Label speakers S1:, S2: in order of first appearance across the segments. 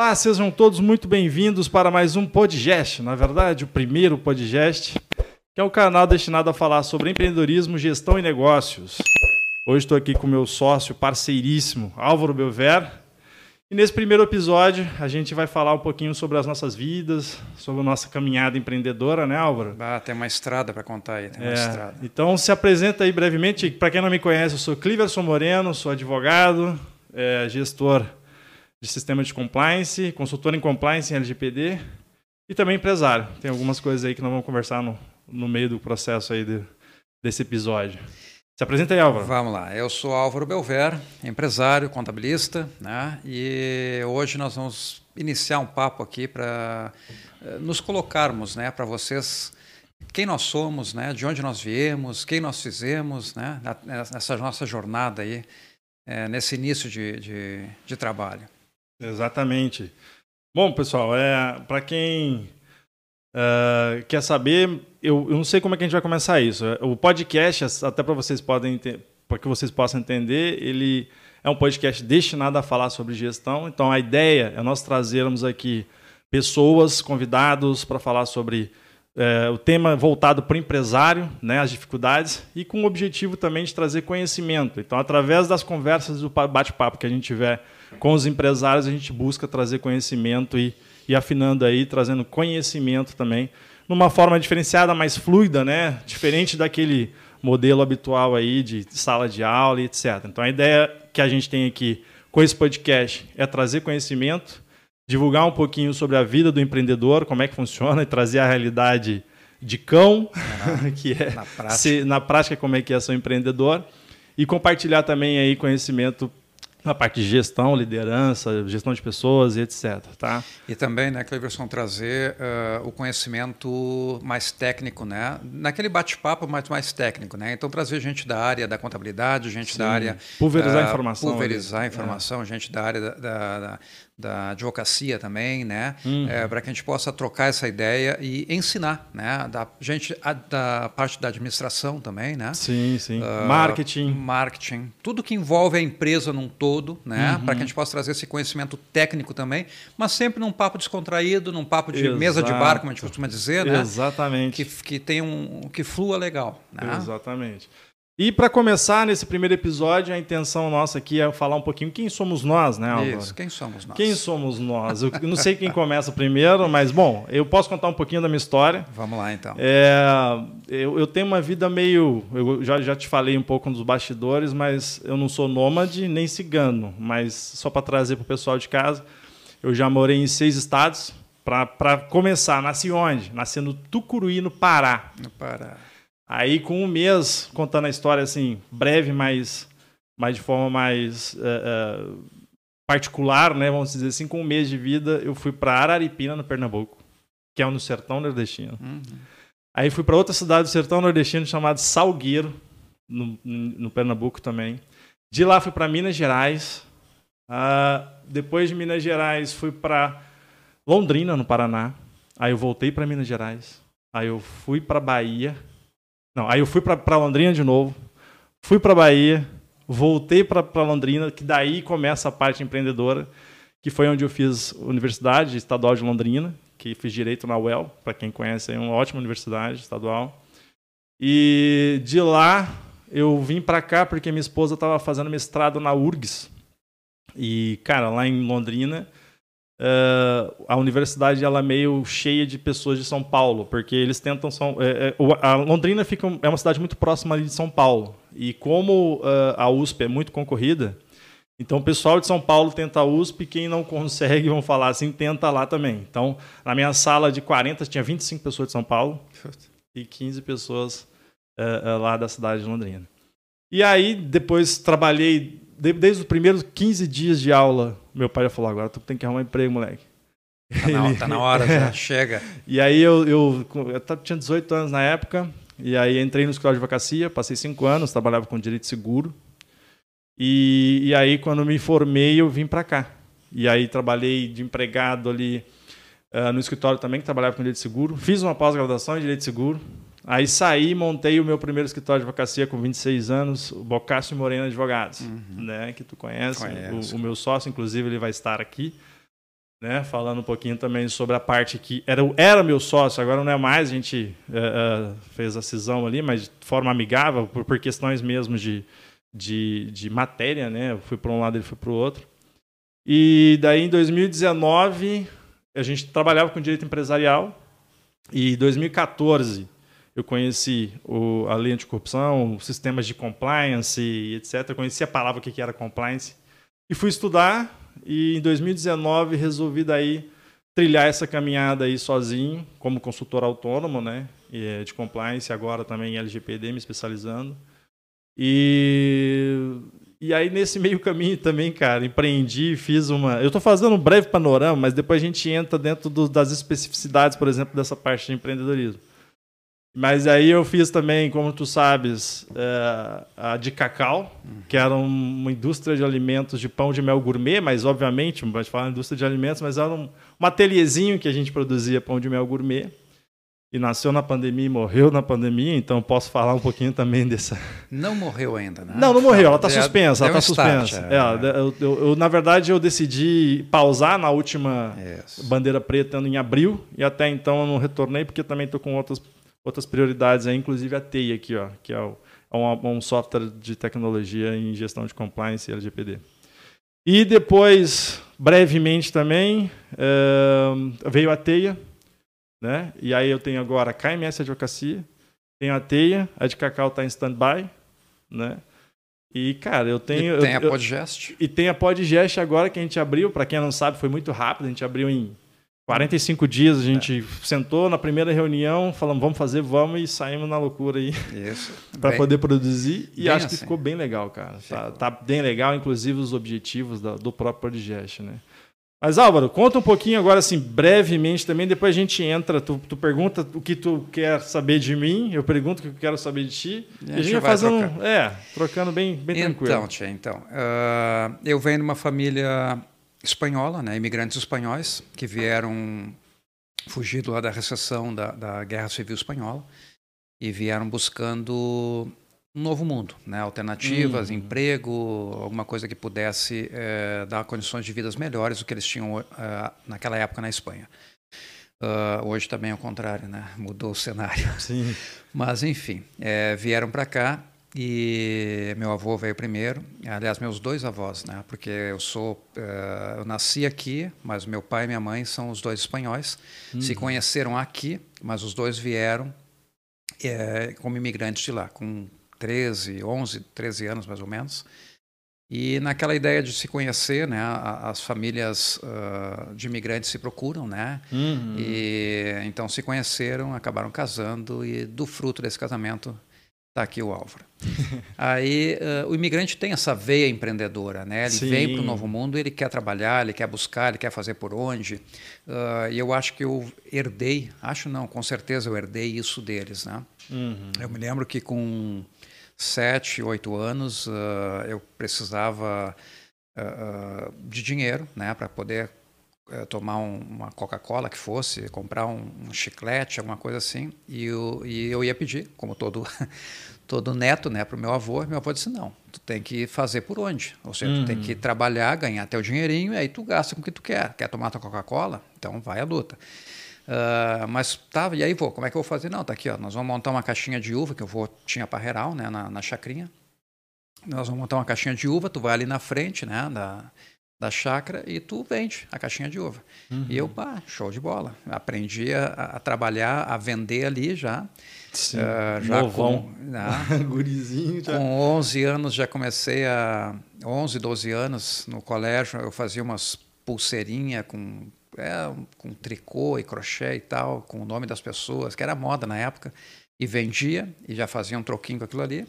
S1: Olá, sejam todos muito bem-vindos para mais um podcast, na verdade, o primeiro podcast, que é o canal destinado a falar sobre empreendedorismo, gestão e negócios. Hoje estou aqui com meu sócio parceiríssimo, Álvaro Belver. E nesse primeiro episódio, a gente vai falar um pouquinho sobre as nossas vidas, sobre a nossa caminhada empreendedora, né, Álvaro?
S2: Ah, tem uma estrada para contar aí, tem uma é, estrada.
S1: Então, se apresenta aí brevemente. Para quem não me conhece, eu sou Cliverson Moreno, sou advogado, é, gestor de sistema de compliance, consultor em compliance em LGPD e também empresário. Tem algumas coisas aí que nós vamos conversar no, no meio do processo aí de, desse episódio. Se apresenta aí, Álvaro.
S2: Vamos lá. Eu sou Álvaro Belver, empresário, contabilista, né? E hoje nós vamos iniciar um papo aqui para eh, nos colocarmos, né, para vocês quem nós somos, né, de onde nós viemos, quem nós fizemos, né, nessa nossa jornada aí, é, nesse início de, de, de trabalho.
S1: Exatamente. Bom, pessoal, é, para quem Uh, quer saber? Eu, eu, não sei como é que a gente vai começar isso. O podcast, até para vocês podem para que vocês possam entender, ele é um podcast destinado a falar sobre gestão. Então a ideia é nós trazermos aqui pessoas, convidados para falar sobre é, o tema voltado para o empresário, né, as dificuldades, e com o objetivo também de trazer conhecimento. Então, através das conversas do bate-papo que a gente tiver com os empresários, a gente busca trazer conhecimento e e afinando aí, trazendo conhecimento também, numa forma diferenciada, mais fluida, né? Diferente daquele modelo habitual aí de sala de aula e etc. Então a ideia que a gente tem aqui com esse podcast é trazer conhecimento, divulgar um pouquinho sobre a vida do empreendedor, como é que funciona e trazer a realidade de cão, que é na prática. Se, na prática como é que é ser empreendedor e compartilhar também aí conhecimento na parte de gestão, liderança, gestão de pessoas e etc. Tá?
S2: E também, né, Cleverson, trazer uh, o conhecimento mais técnico, né? Naquele bate-papo mais, mais técnico, né? Então, trazer gente da área da contabilidade, gente Sim. da área...
S1: Pulverizar uh, informação.
S2: Pulverizar ali. informação, é. gente da área da, da, da advocacia também, né? Uhum. É, para que a gente possa trocar essa ideia e ensinar, né? Da gente a, da parte da administração também, né?
S1: Sim, sim. Uh, marketing,
S2: marketing, tudo que envolve a empresa num todo, né? Uhum. Para que a gente possa trazer esse conhecimento técnico também, mas sempre num papo descontraído, num papo de Exato. mesa de bar, como a gente costuma dizer, né?
S1: Exatamente.
S2: Que, que tem um que flua legal, né?
S1: Exatamente. E para começar nesse primeiro episódio, a intenção nossa aqui é falar um pouquinho quem somos nós, né, Álvaro?
S2: Isso, quem somos nós?
S1: Quem somos nós? Eu não sei quem começa primeiro, mas bom, eu posso contar um pouquinho da minha história.
S2: Vamos lá, então.
S1: É, eu, eu, tenho uma vida meio. Eu já, já te falei um pouco dos bastidores, mas eu não sou nômade nem cigano. Mas só para trazer para o pessoal de casa, eu já morei em seis estados. Para começar, nasci onde? Nasci no Tucuruí, no Pará.
S2: No Pará.
S1: Aí, com um mês, contando a história assim, breve, mas, mas de forma mais uh, uh, particular, né? Vamos dizer assim, com um mês de vida, eu fui para Araripina, no Pernambuco, que é no sertão nordestino. Uhum. Aí fui para outra cidade do sertão nordestino chamada Salgueiro, no, no Pernambuco também. De lá fui para Minas Gerais. Uh, depois de Minas Gerais, fui para Londrina, no Paraná. Aí eu voltei para Minas Gerais. Aí eu fui para Bahia não, aí eu fui para Londrina de novo, fui para Bahia, voltei para Londrina, que daí começa a parte empreendedora, que foi onde eu fiz Universidade Estadual de Londrina, que fiz direito na UEL, para quem conhece, é uma ótima universidade estadual. E de lá eu vim para cá porque minha esposa estava fazendo mestrado na URGS. E, cara, lá em Londrina, Uh, a universidade ela é meio cheia de pessoas de São Paulo, porque eles tentam são, é, é, a Londrina fica é uma cidade muito próxima de São Paulo e como uh, a USP é muito concorrida, então o pessoal de São Paulo tenta a USP, quem não consegue, vão falar assim, tenta lá também. Então na minha sala de 40 tinha 25 pessoas de São Paulo e 15 pessoas uh, lá da cidade de Londrina. E aí depois trabalhei desde os primeiros 15 dias de aula, meu pai já falou: agora tu tem que arrumar emprego, moleque.
S2: Tá na, Ele... tá na hora, já chega.
S1: E aí eu, eu, eu, tinha 18 anos na época, e aí entrei no escritório de advocacia, passei 5 anos, trabalhava com direito seguro. E, e aí, quando me formei, eu vim para cá. E aí trabalhei de empregado ali uh, no escritório também, que trabalhava com direito seguro. Fiz uma pós-graduação em direito seguro. Aí saí, montei o meu primeiro escritório de advocacia com 26 anos, o Bocássio Moreno Advogados, uhum. né, que tu conhece. O, o, meu sócio, inclusive, ele vai estar aqui. né? Falando um pouquinho também sobre a parte que era, era meu sócio, agora não é mais, a gente uh, fez a cisão ali, mas de forma amigável, por, por questões mesmo de, de, de matéria, né? Eu fui para um lado, ele foi para o outro. E daí em 2019 a gente trabalhava com direito empresarial e em 2014 eu conheci o, a lei anticorrupção, sistemas de compliance, etc. Conheci a palavra que era compliance e fui estudar e em 2019 resolvi daí trilhar essa caminhada aí sozinho, como consultor autônomo, né, é de compliance, agora também em LGPD, me especializando. E e aí, nesse meio caminho também, cara, empreendi, fiz uma. Eu estou fazendo um breve panorama, mas depois a gente entra dentro do, das especificidades, por exemplo, dessa parte de empreendedorismo. Mas aí eu fiz também, como tu sabes, é, a de cacau, que era uma indústria de alimentos de pão de mel gourmet, mas obviamente, não pode falar indústria de alimentos, mas era um, um ateliêzinho que a gente produzia pão de mel gourmet e nasceu na pandemia e morreu na pandemia, então posso falar um pouquinho também dessa.
S2: Não morreu ainda, né?
S1: Não, não morreu, ela está suspensa, ela está suspensa. É, é. Eu, eu, eu, na verdade, eu decidi pausar na última Isso. bandeira preta em abril, e até então eu não retornei, porque também estou com outras, outras prioridades aí, inclusive a TEI aqui, ó, que é, o, é um, um, software de tecnologia em gestão de compliance e LGPD. E depois, brevemente também, é, veio a TEIA, né? E aí eu tenho agora a KMS Advocacia, tenho a Teia, a de Cacau está em stand-by, né? E, cara, eu tenho...
S2: E tem
S1: eu,
S2: a Podgest.
S1: e tem a Podgest agora que a gente abriu, para quem não sabe, foi muito rápido, a gente abriu em 45 dias, a gente é. sentou na primeira reunião, falamos, vamos fazer, vamos, e saímos na loucura aí.
S2: Isso.
S1: para poder produzir. E acho assim. que ficou bem legal, cara. Tá, tá, bem legal, inclusive os objetivos do, do próprio Podgest, né? Mas Álvaro, conta um pouquinho agora, assim, brevemente também, depois a gente entra, tu, tu pergunta o que tu quer saber de mim, eu pergunto o que eu quero saber de ti, e a, e a gente vai fazendo, um, é, trocando bem, bem
S2: então,
S1: tranquilo.
S2: Tia, então, uh, eu venho de uma família espanhola, né, imigrantes espanhóis, que vieram fugido lá da recessão da, da Guerra Civil Espanhola, e vieram buscando um novo mundo, né? alternativas, uhum. emprego, alguma coisa que pudesse é, dar condições de vidas melhores do que eles tinham é, naquela época na Espanha. Uh, hoje também é o contrário, né? mudou o cenário.
S1: Sim.
S2: Mas, enfim, é, vieram para cá e meu avô veio primeiro, aliás, meus dois avós, né? porque eu sou, eu nasci aqui, mas meu pai e minha mãe são os dois espanhóis, uhum. se conheceram aqui, mas os dois vieram como imigrantes de lá, com 13, 11, 13 anos mais ou menos. E naquela ideia de se conhecer, né, as famílias uh, de imigrantes se procuram, né? Uhum. E então se conheceram, acabaram casando e do fruto desse casamento está aqui o Álvaro. Aí uh, o imigrante tem essa veia empreendedora, né? Ele Sim. vem para o novo mundo, ele quer trabalhar, ele quer buscar, ele quer fazer por onde. Uh, e eu acho que eu herdei, acho não, com certeza eu herdei isso deles, né? Uhum. Eu me lembro que com sete, oito anos, uh, eu precisava de dinheiro né, para poder tomar um, uma Coca-Cola que fosse, comprar um, um, chiclete, alguma coisa assim. E eu, e eu ia pedir, como todo, todo neto, né, para o meu avô. Meu avô disse: não, tu tem que fazer por onde. Ou seja, uhum. tu tem que uhum. trabalhar, ganhar teu dinheirinho, e aí tu gasta com o que tu quer. Quer tomar tua Coca-Cola? Então vai à luta. Uh, mas tá, e aí vou, como é que eu vou fazer? Não, tá aqui, ó, nós vamos montar uma caixinha de uva, que eu vou, tinha parreiral, né, na, na chacrinha. Nós vamos montar uma caixinha de uva, tu vai ali na frente, né, da, da chácara e tu vende a caixinha de uva. Uhum. E eu, pá, show de bola. Aprendi a, a trabalhar, a vender ali já.
S1: Sim, uh, já Novão. com
S2: né,
S1: Gurizinho já.
S2: Com 11 anos já comecei a 11, 12 anos no colégio, eu fazia umas pulseirinha com é, com tricô e crochê e tal, com o nome das pessoas, que era moda na época, e vendia, e já fazia um troquinho com aquilo ali.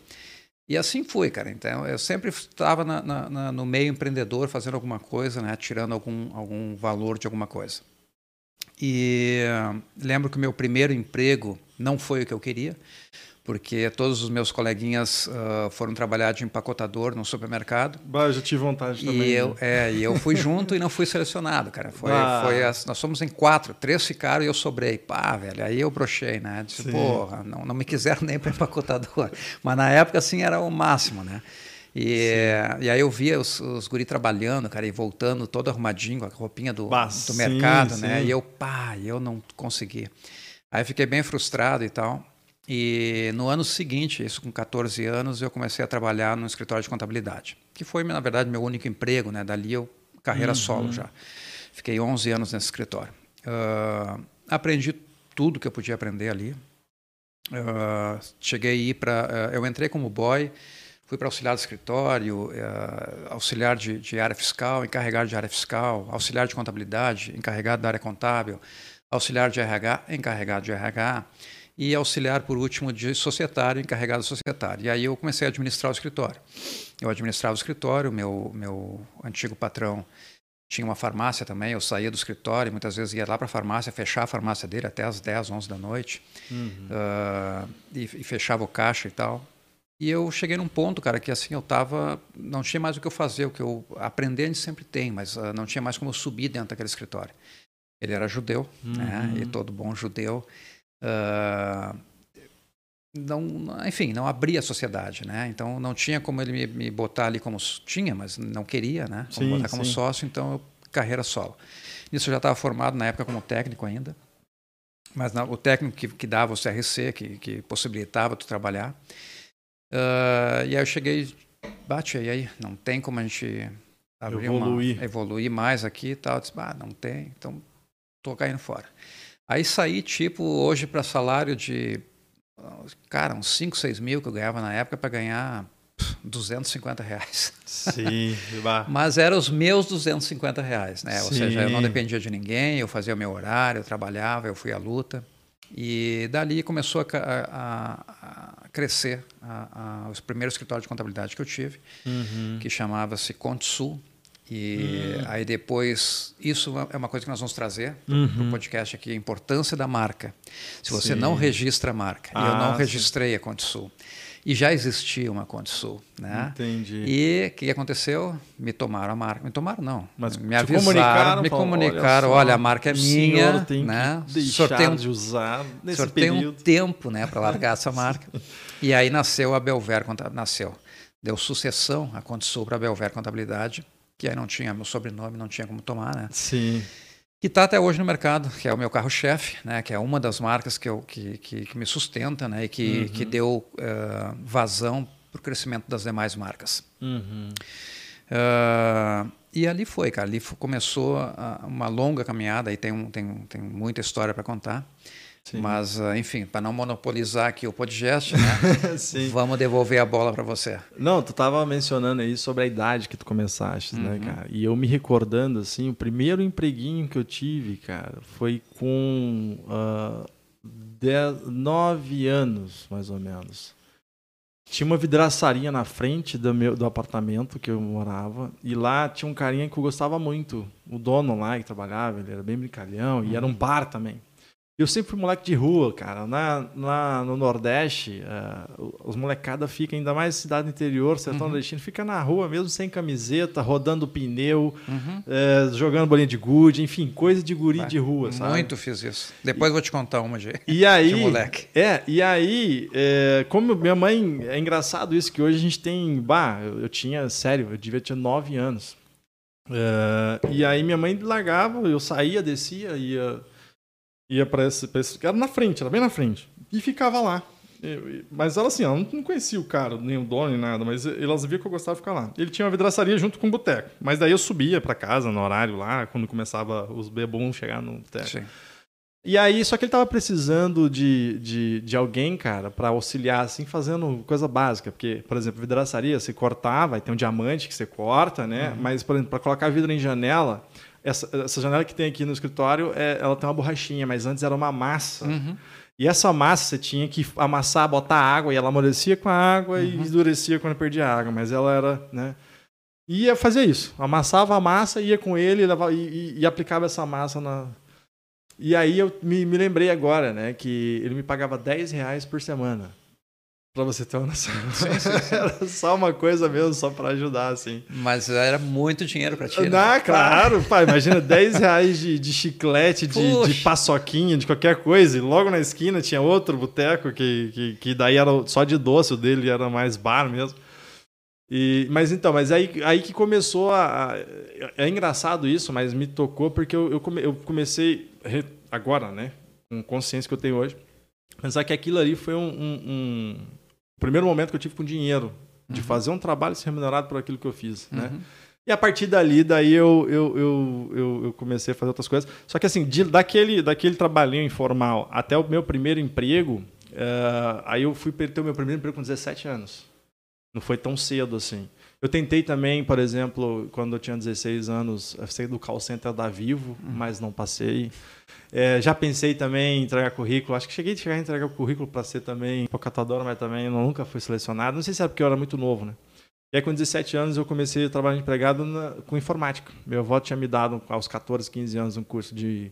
S2: E assim foi, cara. Então, eu sempre estava na, na, no meio empreendedor, fazendo alguma coisa, né, tirando algum, algum valor de alguma coisa. E uh, lembro que o meu primeiro emprego não foi o que eu queria porque todos os meus coleguinhas uh, foram trabalhar de empacotador no supermercado.
S1: Bah, eu já tive vontade também.
S2: E eu, né? é, e eu fui junto e não fui selecionado, cara. Foi, foi as, nós somos em quatro, três ficaram e eu sobrei. Pá, velho, aí eu brochei, né? Disse, porra, não, não me quiseram nem para empacotador. Mas na época, assim, era o máximo, né? E, e aí eu via os, os guri trabalhando, cara, e voltando todo arrumadinho, com a roupinha do,
S1: Bah,
S2: do
S1: sim,
S2: mercado, né?
S1: sim.
S2: E eu, pá, eu não consegui. Aí fiquei bem frustrado e tal. E no ano seguinte, isso com 14 anos, eu comecei a trabalhar no escritório de contabilidade, que foi, na verdade, meu único emprego, né? Dali eu, carreira solo já. Fiquei 11 anos nesse escritório. Ah, aprendi tudo que eu podia aprender ali. Ah, cheguei a ir para. eu entrei como boy, fui para auxiliar de escritório, ah, auxiliar de, de área fiscal, encarregado de área fiscal, auxiliar de contabilidade, encarregado da área contábil, auxiliar de RH, encarregado de RH, e auxiliar, por último, de societário, encarregado societário. E aí eu comecei a administrar o escritório. Eu administrava o escritório, meu, meu antigo patrão tinha uma farmácia também, eu saía do escritório, muitas vezes ia lá para a farmácia, fechar a farmácia dele até as 10, 11 da noite, ah, e, e fechava o caixa e tal. E eu cheguei num ponto, cara, que assim, eu tava, não tinha mais o que eu fazer, o que eu aprender a gente sempre tem, mas ah, não tinha mais como eu subir dentro daquele escritório. Ele era judeu, né, e todo bom judeu, ah, não, enfim, não abria a sociedade, né? Então não tinha como ele me, me botar ali como tinha, mas não queria, né? Como
S1: Sim,
S2: botar como
S1: sim.
S2: sócio, então eu, carreira solo. Nisso eu já estava formado na época como técnico ainda, mas não, o técnico que, que dava o CRC, que, que possibilitava tu trabalhar. Ah, e aí eu cheguei, bate aí, aí, não tem como a gente abrir
S1: Evoluir.
S2: Uma, evoluir mais aqui e tal. Eu disse, ah, não tem, então tô caindo fora. Aí saí, tipo, hoje para salário de, cara, uns 5, 6 mil que eu ganhava na época para ganhar pff, 250 reais.
S1: Sim.
S2: Mas eram os meus 250 reais, né? Ou
S1: Sim.
S2: seja, eu não dependia de ninguém, eu fazia o meu horário, eu trabalhava, eu fui à luta. E dali começou a, a- a crescer a- os primeiros escritórios de contabilidade que eu tive,
S1: Uhum.
S2: que chamava-se Consul. E aí depois, isso é uma coisa que nós vamos trazer para o
S1: Uhum.
S2: podcast aqui, a importância da marca. Se você
S1: Sim.
S2: não registra a marca, e eu
S1: Ah,
S2: não
S1: sim.
S2: registrei a Consul, e já existia uma Consul, né?
S1: Entendi.
S2: E o que aconteceu? Me tomaram a marca. Me tomaram, não.
S1: Mas
S2: me avisaram,
S1: comunicaram,
S2: me comunicaram.
S1: olha
S2: Olha, a marca é minha.
S1: tem
S2: né?
S1: que
S2: O
S1: deixar
S2: senhor tem um,
S1: de usar nesse
S2: senhor tem um tempo né, para largar essa marca. E aí nasceu a Belver, nasceu. Deu sucessão, a Consul para a Belver Contabilidade, que aí não tinha meu sobrenome, não tinha como tomar, né?
S1: Sim.
S2: que está até hoje no mercado, que é o meu carro-chefe, né, que é uma das marcas que, eu, que, que, que me sustenta né, e que, que deu eh, vazão para o crescimento das demais marcas.
S1: Uhum.
S2: Ah, e ali foi, cara, ali começou a- uma longa caminhada, e tem, um, tem, tem muita história para contar.
S1: Sim.
S2: Mas, ah, enfim, para não monopolizar aqui o podcast, né, vamos devolver a bola para você.
S1: Não, tu tava mencionando aí sobre a idade que tu começaste, né, cara? E eu me recordando, assim, o primeiro empreguinho que eu tive, cara, foi com ah, dez- nove anos, mais ou menos. Tinha uma vidraçaria na frente do, meu, do apartamento que eu morava. E lá tinha um carinha que eu gostava muito. O dono lá que trabalhava, ele era bem brincalhão. E era um bar também. Eu sempre fui moleque de rua, cara. Na, na- no Nordeste, eh, os molecada ficam, ainda mais cidade interior, sertão nordestino, fica na rua mesmo sem camiseta, rodando pneu, eh, jogando bolinha de gude, enfim, coisa de guri de rua, sabe?
S2: Muito fiz isso. Depois eu vou te contar uma, Gê.
S1: E aí,
S2: De moleque.
S1: é, e aí, é, como minha mãe, é engraçado isso, que hoje a gente tem, bah, eu, eu tinha, sério, eu devia ter nove anos. É, e aí minha mãe largava, eu saía, descia, ia, ia pra esse, pra esse, era na frente, era bem na frente, e ficava lá. Mas ela assim, ela não- conhecia o cara, nem o dono, nem nada, mas elas viam que eu gostava de ficar lá. Ele tinha uma vidraçaria junto com o boteco, mas daí eu subia pra casa no horário lá, quando começava os bebons chegar no boteco.
S2: Sim.
S1: E aí, só que ele tava precisando de, de, de alguém, cara, pra auxiliar, assim, fazendo coisa básica. Porque, por exemplo, vidraçaria, você cortava, aí tem um diamante que você corta, né? Mas, por exemplo, pra colocar vidro em janela, essa, essa janela que tem aqui no escritório, é, ela tem uma borrachinha, mas antes era uma massa.
S2: Uhum.
S1: E essa massa você tinha que amassar, botar água, e ela amolecia com a água e endurecia quando perdia a água, mas ela era, né? Ia fazer isso. Amassava a massa, ia com ele e, levava- e- e- e aplicava essa massa na. E aí eu me, me lembrei agora, né, que ele me pagava 10 reais por semana. Pra você ter uma noção. Era só uma coisa mesmo, só pra ajudar, assim.
S2: Mas era muito dinheiro para ti. né?
S1: Ah, claro, pá, imagina 10 reais de, de chiclete, de, de paçoquinha, de qualquer coisa. E logo na esquina tinha outro boteco que, que, que daí era só de doce, o dele era mais bar mesmo. E, mas então, mas aí, aí que começou a, a, É engraçado isso, mas me tocou porque eu, eu, come, eu comecei, agora, né? Com consciência que eu tenho hoje, pensar que aquilo ali foi um, um, um primeiro momento que eu tive com dinheiro, de uhum. fazer um trabalho ser remunerado por aquilo que eu fiz, né? uhum. né? E a partir dali, daí eu, eu, eu, eu, eu comecei a fazer outras coisas. Só que assim, de, daquele, daquele trabalhinho informal até o meu primeiro emprego, uh, aí eu fui ter o meu primeiro emprego com 17 anos. Não foi tão cedo assim. Eu tentei também, por exemplo, quando eu tinha 16 anos, sair do call center da Vivo, uhum. mas não passei. É, já pensei também em entregar currículo. Acho que cheguei a chegar a entregar o currículo para ser também catador, mas também nunca fui selecionado. Não sei se era porque eu era muito novo, né? E aí, com 17 anos, eu comecei a trabalhar empregado na, com informática. Meu avô tinha me dado, aos 14, 15 anos, um curso de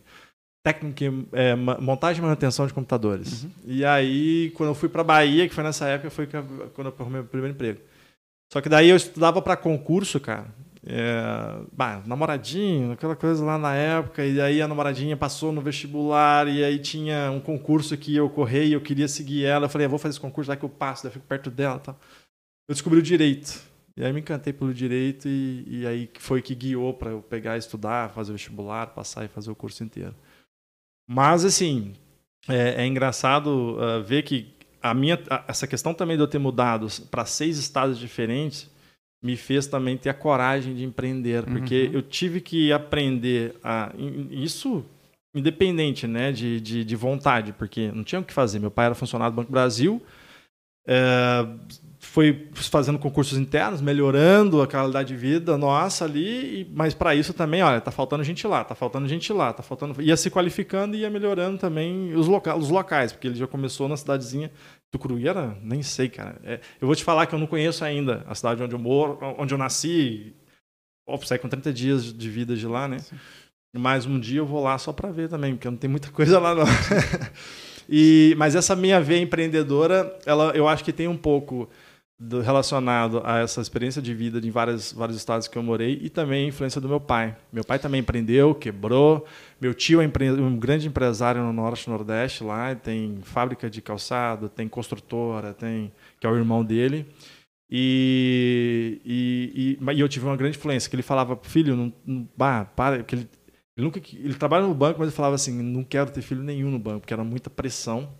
S1: técnica, é, montagem e manutenção de computadores. Uhum. E aí, quando eu fui para Bahia, que foi nessa época, foi quando eu arrumei meu primeiro emprego. Só que daí eu estudava para concurso, cara. É, bah, namoradinho, aquela coisa lá na época, e aí a namoradinha passou no vestibular, e aí tinha um concurso que eu corri e eu queria seguir ela. Eu falei, ah, vou fazer esse concurso, lá que eu passo, daí eu fico perto dela tal. Eu descobri o direito. E aí me encantei pelo direito, e, e aí foi que guiou para eu pegar, estudar, fazer o vestibular, passar e fazer o curso inteiro. Mas, assim, é, é engraçado uh, ver que a minha, a, essa questão também de eu ter mudado para seis estados diferentes me fez também ter a coragem de empreender, porque uhum. eu tive que aprender a isso independente, né, de, de, de, vontade, porque não tinha o que fazer. Meu pai era funcionário do Banco Brasil, é, foi fazendo concursos internos, melhorando a qualidade de vida nossa ali, mas para isso também, olha, tá faltando gente lá, tá faltando gente lá, tá faltando, ia se qualificando e ia melhorando também os, loca os locais, porque ele já começou na cidadezinha Tucuruíra, nem sei, cara. É, eu vou te falar que eu não conheço ainda a cidade onde eu moro, onde eu nasci. Ó, saí com 30 dias de vida de lá, né? Sim. Mas um dia eu vou lá só para ver também, porque não tem muita coisa lá não. e, mas essa minha veia empreendedora, ela, eu acho que tem um pouco do, relacionado a essa experiência de vida em vários, estados que eu morei e também a influência do meu pai. Meu pai também empreendeu, quebrou. Meu tio é um grande empresário no Norte e Nordeste lá, tem fábrica de calçado, tem construtora, tem que é o irmão dele. E, e, e, e eu tive uma grande influência, que ele falava, filho, não, não bah, para, ele, ele, nunca, ele trabalha no banco, mas ele falava assim, não quero ter filho nenhum no banco, porque era muita pressão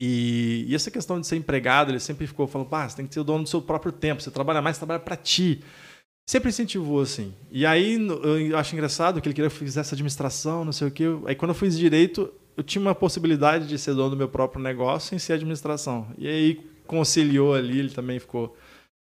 S1: e, e, essa questão de ser empregado, ele sempre ficou falando, ah, você tem que ser o dono do seu próprio tempo, você trabalha mais, você trabalha para ti. Sempre incentivou assim. E aí eu acho engraçado que ele queria que eu fizesse administração, não sei o quê. Aí quando eu fiz direito, eu tinha uma possibilidade de ser dono do meu próprio negócio sem ser administração. E aí conciliou ali, ele também ficou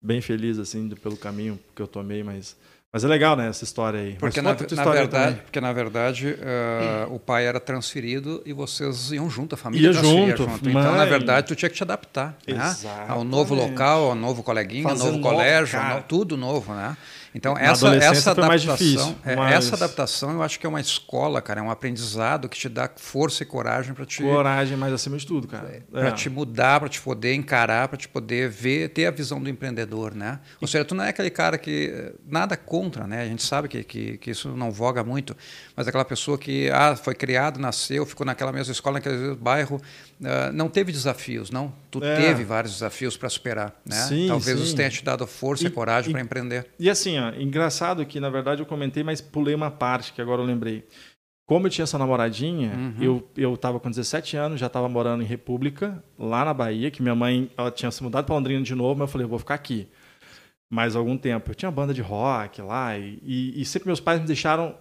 S1: bem feliz assim pelo caminho que eu tomei, mas mas é legal, né, essa história aí.
S2: Porque, na, na verdade, porque na verdade, uh, o pai era transferido e vocês iam junto, a família
S1: ia junto,
S2: junto. Então, na verdade, tu tinha que te adaptar né? ao novo local, ao novo coleguinha, ao novo colégio, tudo novo, né? Então, essa, essa adaptação, é, mas... essa adaptação eu acho que é uma escola, cara, é um aprendizado que te dá força e coragem para te.
S1: Coragem, mas acima de tudo, cara.
S2: É. Para te mudar, para te poder encarar, para te poder ver, ter a visão do empreendedor, né? Ou seja, tu não é aquele cara que. Nada contra, né? A gente sabe que, que, que isso não voga muito, mas aquela pessoa que ah, foi criado, nasceu, ficou naquela mesma escola, naquele bairro, uh, não teve desafios, não. Tu é. teve vários desafios para superar, né?
S1: Sim,
S2: Talvez
S1: sim.
S2: isso tenha te dado força e, e coragem para empreender.
S1: E assim, ó, engraçado que na verdade eu comentei, mas pulei uma parte que agora eu lembrei. Como eu tinha essa namoradinha, uhum. eu eu estava com 17 anos, já estava morando em República, lá na Bahia, que minha mãe ela tinha se mudado para Londrina de novo, mas eu falei, eu vou ficar aqui mais algum tempo. Eu tinha banda de rock lá e, e, e sempre meus pais me deixaram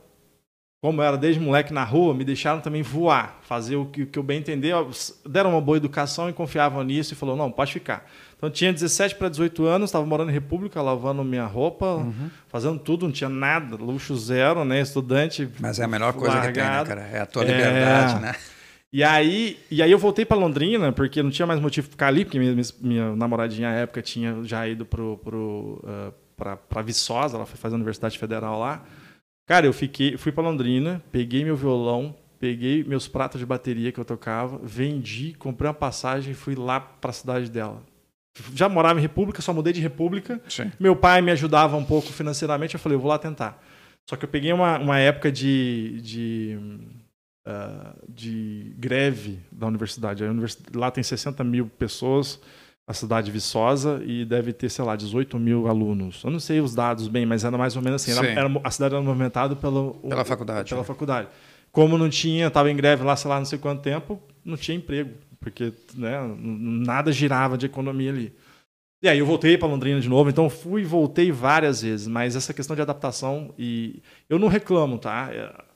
S1: como eu era desde moleque na rua, me deixaram também voar, fazer o que, o que eu bem entender. Deram uma boa educação e confiavam nisso e falou: não, pode ficar. Então tinha 17 para 18 anos, estava morando em República, lavando minha roupa, uhum. fazendo tudo, não tinha nada, luxo zero, né? Estudante.
S2: Mas é a melhor coisa largado. que tem, né, cara? É a tua liberdade, é... né?
S1: E aí, e aí eu voltei para Londrina, porque não tinha mais motivo para ficar ali, porque minha, minha namoradinha à época tinha já ido pro, pro, uh, para Viçosa, ela foi fazer a Universidade Federal lá. Cara, eu fiquei, fui para Londrina, peguei meu violão, peguei meus pratos de bateria que eu tocava, vendi, comprei uma passagem e fui lá para a cidade dela. Já morava em República, só mudei de República.
S2: Sim.
S1: Meu pai me ajudava um pouco financeiramente, eu falei, eu vou lá tentar. Só que eu peguei uma, uma época de, de, uh, de greve da universidade. universidade. Lá tem 60 mil pessoas, a cidade Viçosa e deve ter, sei lá, 18 mil alunos. Eu não sei os dados bem, mas era mais ou menos assim. Era, era, a cidade era movimentada pelo,
S2: pela faculdade.
S1: Pela né? faculdade. Como não tinha, estava em greve lá, sei lá, não sei quanto tempo, não tinha emprego, porque né, nada girava de economia ali. E aí eu voltei para Londrina de novo, então fui e voltei várias vezes, mas essa questão de adaptação e eu não reclamo, tá?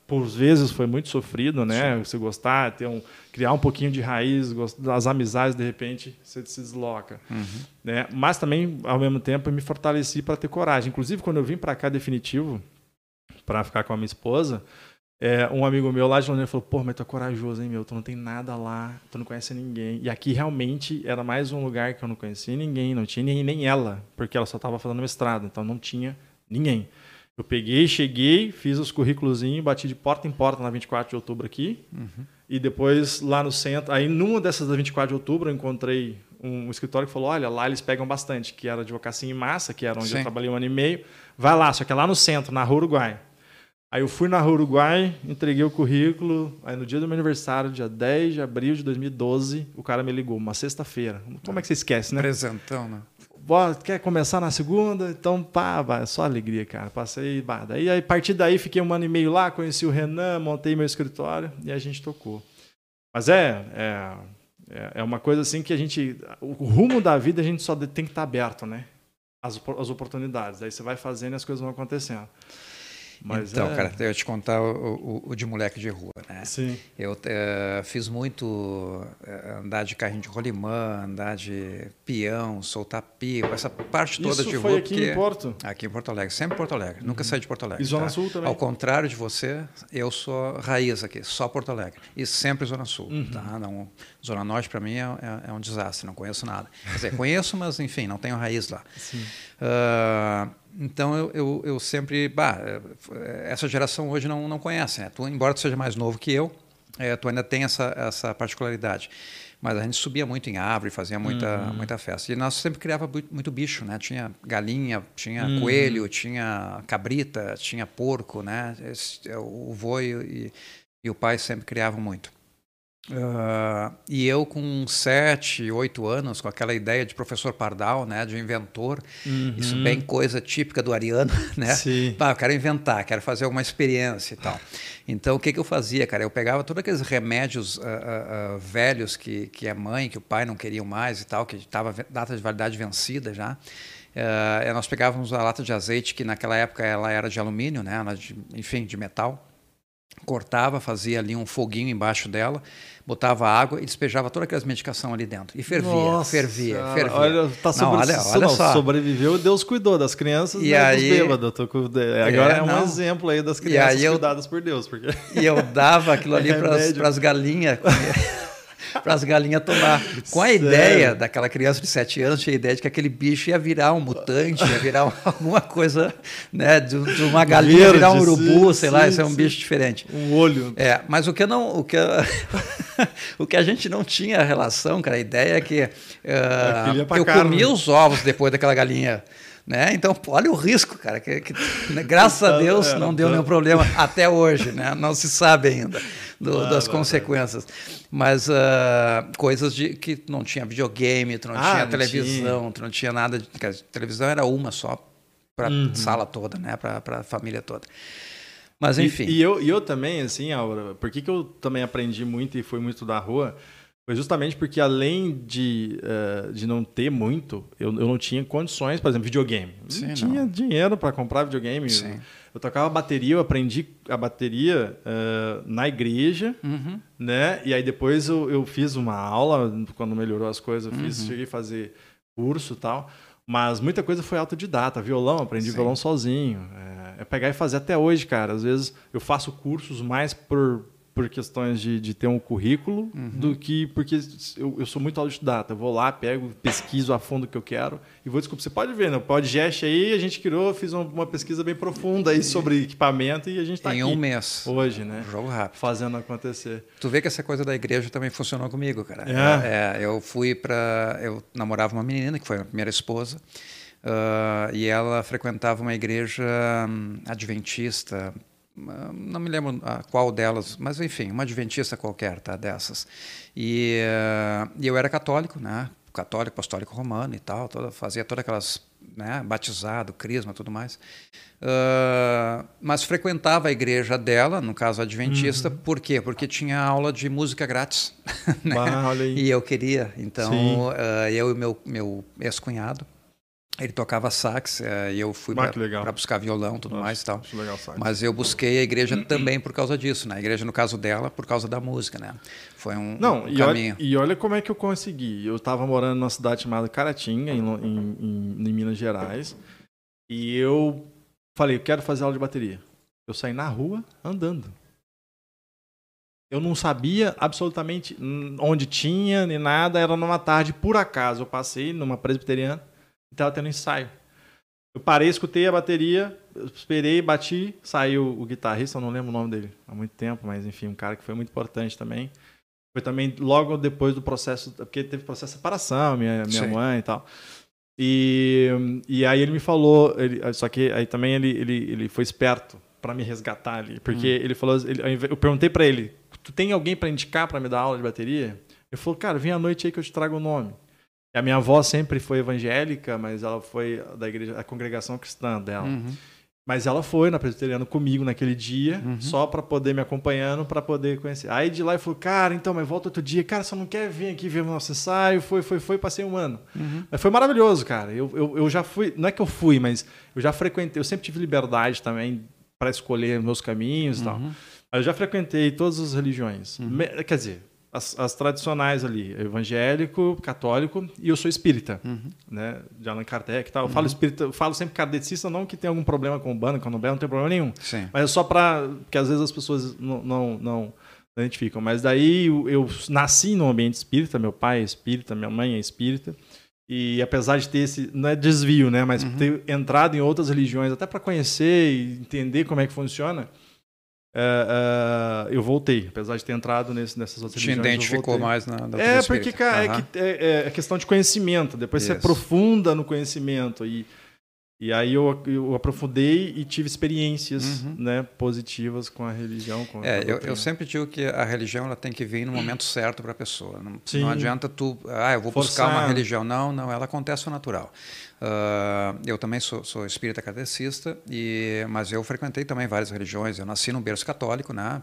S1: Por vezes foi muito sofrido, né? Você gostar, ter um, criar um pouquinho de raiz, as amizades de repente você se desloca, uhum. né? Mas também ao mesmo tempo eu me fortaleci para ter coragem. Inclusive quando eu vim para cá definitivo para ficar com a minha esposa, é, um amigo meu lá de Londrina falou: Pô, mas tu é corajoso, hein, meu? Tu não tem nada lá, tu não conhece ninguém. E aqui realmente era mais um lugar que eu não conhecia ninguém, não tinha nem, nem ela, porque ela só estava fazendo mestrado, então não tinha ninguém. Eu peguei, cheguei, fiz os currículos, bati de porta em porta na 24 de outubro aqui. Uhum. E depois lá no centro, aí numa dessas da 24 de outubro eu encontrei um escritório que falou: olha, lá eles pegam bastante, que era advocacia em massa, que era onde Sim. eu trabalhei um ano e meio. Vai lá, só que é lá no centro, na Rua Uruguai. Aí eu fui na Rua Uruguai, entreguei o currículo. Aí no dia do meu aniversário, dia 10 de abril de 2012, o cara me ligou, uma sexta-feira. Como é que você esquece, né?
S2: Presentão, né?
S1: Quer começar na segunda? Então, pá, vai, só alegria, cara. Passei, bah, daí a partir daí fiquei um ano e meio lá, conheci o Renan, montei meu escritório e a gente tocou. Mas é, é, é uma coisa assim que a gente, o rumo da vida a gente só tem que estar aberto, né? As, as oportunidades. Aí você vai fazendo e as coisas vão acontecendo.
S2: Mas então, é... cara, eu te contar o, o, o, de moleque de rua, né?
S1: Sim.
S2: Eu uh, fiz muito uh, andar de carrinho de rolimã, andar de peão, soltar pico, essa parte toda
S1: Isso
S2: de
S1: rua. Isso foi aqui em Porto?
S2: Aqui em Porto Alegre, sempre Porto Alegre. Uhum. Nunca saí de Porto Alegre.
S1: E Zona tá? Sul também?
S2: Ao contrário de você, eu sou raiz aqui, só Porto Alegre. E sempre Zona Sul, uhum. tá? Não, Zona Norte para mim é, é, é, um desastre, não conheço nada. Quer dizer, conheço, mas enfim, não tenho raiz lá. Uh, então eu, eu, eu, sempre. Bah, essa geração hoje não, não conhece. Né? Tu, embora tu seja mais novo que eu, é, tu ainda tem essa, essa particularidade. Mas a gente subia muito em árvore, fazia muita, uhum. muita festa. E nós sempre criava muito bicho, né? Tinha galinha, tinha uhum. coelho, tinha cabrita, tinha porco, né? Esse, o vô e, e o pai sempre criavam muito. Uh, e eu com sete, oito anos, com aquela ideia de professor Pardal, né, de inventor, uhum. isso bem coisa típica do ariano, né?
S1: Sim.
S2: eu quero inventar, quero fazer alguma experiência e tal. Então, o que, que eu fazia, cara? Eu pegava todos aqueles remédios uh, uh, velhos que, que a mãe, que o pai não queriam mais e tal, que estava data de validade vencida já. nós pegávamos a lata de azeite, que naquela época ela era de alumínio, né? De, enfim, de metal cortava, fazia ali um foguinho embaixo dela, botava água e despejava toda aquela medicação ali dentro. E fervia,
S1: Nossa,
S2: fervia, fervia.
S1: Olha, tá sobre, não, olha, olha só. sobreviveu Deus cuidou das crianças e né, aí, dos bêbados. Com, agora é, é um não. exemplo aí das crianças aí cuidadas eu, por Deus. Porque...
S2: E eu dava aquilo ali é para as galinhas. para as galinhas tomar. Com a Sério? ideia daquela criança de 7 anos, tinha a ideia de que aquele bicho ia virar um mutante, ia virar alguma coisa, né? De, de uma galinha Verde, virar um urubu, sim, sei lá, isso é um bicho diferente.
S1: Um olho.
S2: É, mas o que não. O que, o que a gente não tinha relação, cara, a ideia é que uh, eu carne. comia os ovos depois daquela galinha. Né? Então, olha o risco, cara. Que, que né? graças a então, Deus é, não deu nenhum problema até hoje, né? Não se sabe ainda do, ah, das consequências. Mas uh, coisas de que não tinha videogame, tu não ah, tinha não televisão, tinha. tu não tinha nada. De, a televisão era uma só para uhum. sala toda, né? Para a família toda. Mas enfim.
S1: E, e, eu, e eu também, assim, Aura, por que, que eu também aprendi muito e fui muito da rua? Foi justamente porque, além de, uh, de não ter muito, eu, eu não tinha condições, por exemplo, videogame. Sim, não tinha não. dinheiro para comprar videogame. Sim. Eu, tocava bateria, eu aprendi a bateria uh, na igreja, uhum. né? E aí depois eu, eu fiz uma aula, quando melhorou as coisas, eu fiz, uhum. cheguei a fazer curso e tal. Mas muita coisa foi autodidata. Violão, aprendi Sim. violão sozinho. É, é pegar e fazer até hoje, cara. Às vezes eu faço cursos mais por por questões de, de ter um currículo uhum. do que porque eu, eu sou muito autodidata. Eu vou lá, pego, pesquiso a fundo o que eu quero e vou desculpa. Você pode ver, no podcast aí a gente criou, fiz uma, uma pesquisa bem profunda aí sobre equipamento e a gente está aqui.
S2: Em um mês.
S1: Hoje, né?
S2: Jogo rápido.
S1: Fazendo acontecer.
S2: Tu vê que essa coisa da igreja também funcionou comigo, cara.
S1: É.
S2: é eu fui para. Eu namorava uma menina que foi a minha primeira esposa. Uh, e ela frequentava uma igreja um, adventista não me lembro a qual delas, mas enfim, uma adventista qualquer, tá, dessas. E, uh, e eu era católico, né? católico, apostólico romano e tal, toda, fazia todas aquelas, né, batizado, crisma, tudo mais. Uh, mas frequentava a igreja dela, no caso adventista, uhum. por quê? Porque tinha aula de música grátis. né? bah, e eu queria, então uh, eu e meu, meu ex-cunhado, ele tocava sax uh, e eu fui ah, para buscar violão tudo Nossa, mais e tal. Legal, Mas eu busquei a igreja também por causa disso, né? A igreja, no caso dela, por causa da música, né? Foi um,
S1: Não,
S2: um
S1: e
S2: caminho.
S1: Olha, e olha como é que eu consegui. Eu estava morando numa cidade chamada Caratinga, em, em, em, em Minas Gerais, e eu falei, eu quero fazer aula de bateria. Eu saí na rua andando. Eu não sabia absolutamente onde tinha, nem nada. Era numa tarde, por acaso, eu passei numa presbiteriana e tava tendo ensaio. Eu parei, escutei a bateria, esperei, bati, saiu o guitarrista, eu não lembro o nome dele há muito tempo, mas enfim, um cara que foi muito importante também. Foi também logo depois do processo, porque teve processo de separação, minha, minha mãe e tal. E, e aí ele me falou, ele, só que aí também ele, ele, ele foi esperto para me resgatar ali, porque hum. ele falou, ele, eu perguntei para ele, tu tem alguém para indicar para me dar aula de bateria? Ele falou, cara, vem à noite aí que eu te trago o nome. A minha avó sempre foi evangélica, mas ela foi da igreja, a congregação cristã dela. Uhum. Mas ela foi na presbiteriana comigo naquele dia, uhum. só para poder me acompanhando, para poder conhecer. Aí de lá ele falou, cara, então, mas volta outro dia. Cara, você não quer vir aqui ver o nosso ensaio? Foi, foi, foi, passei um ano. Uhum. Mas foi maravilhoso, cara. Eu, eu, eu já fui, não é que eu fui, mas eu já frequentei, eu sempre tive liberdade também para escolher meus caminhos e tal. Uhum. Mas eu já frequentei todas as religiões. Uhum. Quer dizer, as, as, tradicionais ali, evangélico, católico, e eu sou espírita, uhum. né? De Allan Kardec e tal. Eu uhum. falo espírita, eu falo sempre kardecista, não que tenha algum problema com o bando, com o Nobel, não tem problema nenhum. Sim. Mas é só para que às vezes as pessoas não, não, não identificam. Mas daí eu, eu nasci no ambiente espírita, meu pai é espírita, minha mãe é espírita. E apesar de ter esse, não é desvio, né, mas uhum. ter entrado em outras religiões até para conhecer e entender como é que funciona, Uh, uh, eu voltei, apesar de ter entrado nesse, nessas outras
S2: Te religiões. Te identificou mais na, na
S1: É, porque cara, uhum. é, que, é, é, questão de conhecimento. Depois Isso. você aprofunda no conhecimento. E, e aí eu, eu aprofundei e tive experiências uhum. né, positivas com a religião. Com
S2: é, eu, eu, sempre digo que a religião ela tem que vir no momento certo para a pessoa. Não, não, adianta tu, ah, eu vou Forçar. buscar uma religião. Não, não, ela acontece ao natural. Uh, eu também sou, sou espírita kardecista, e, mas eu frequentei também várias religiões. Eu nasci num berço católico, né?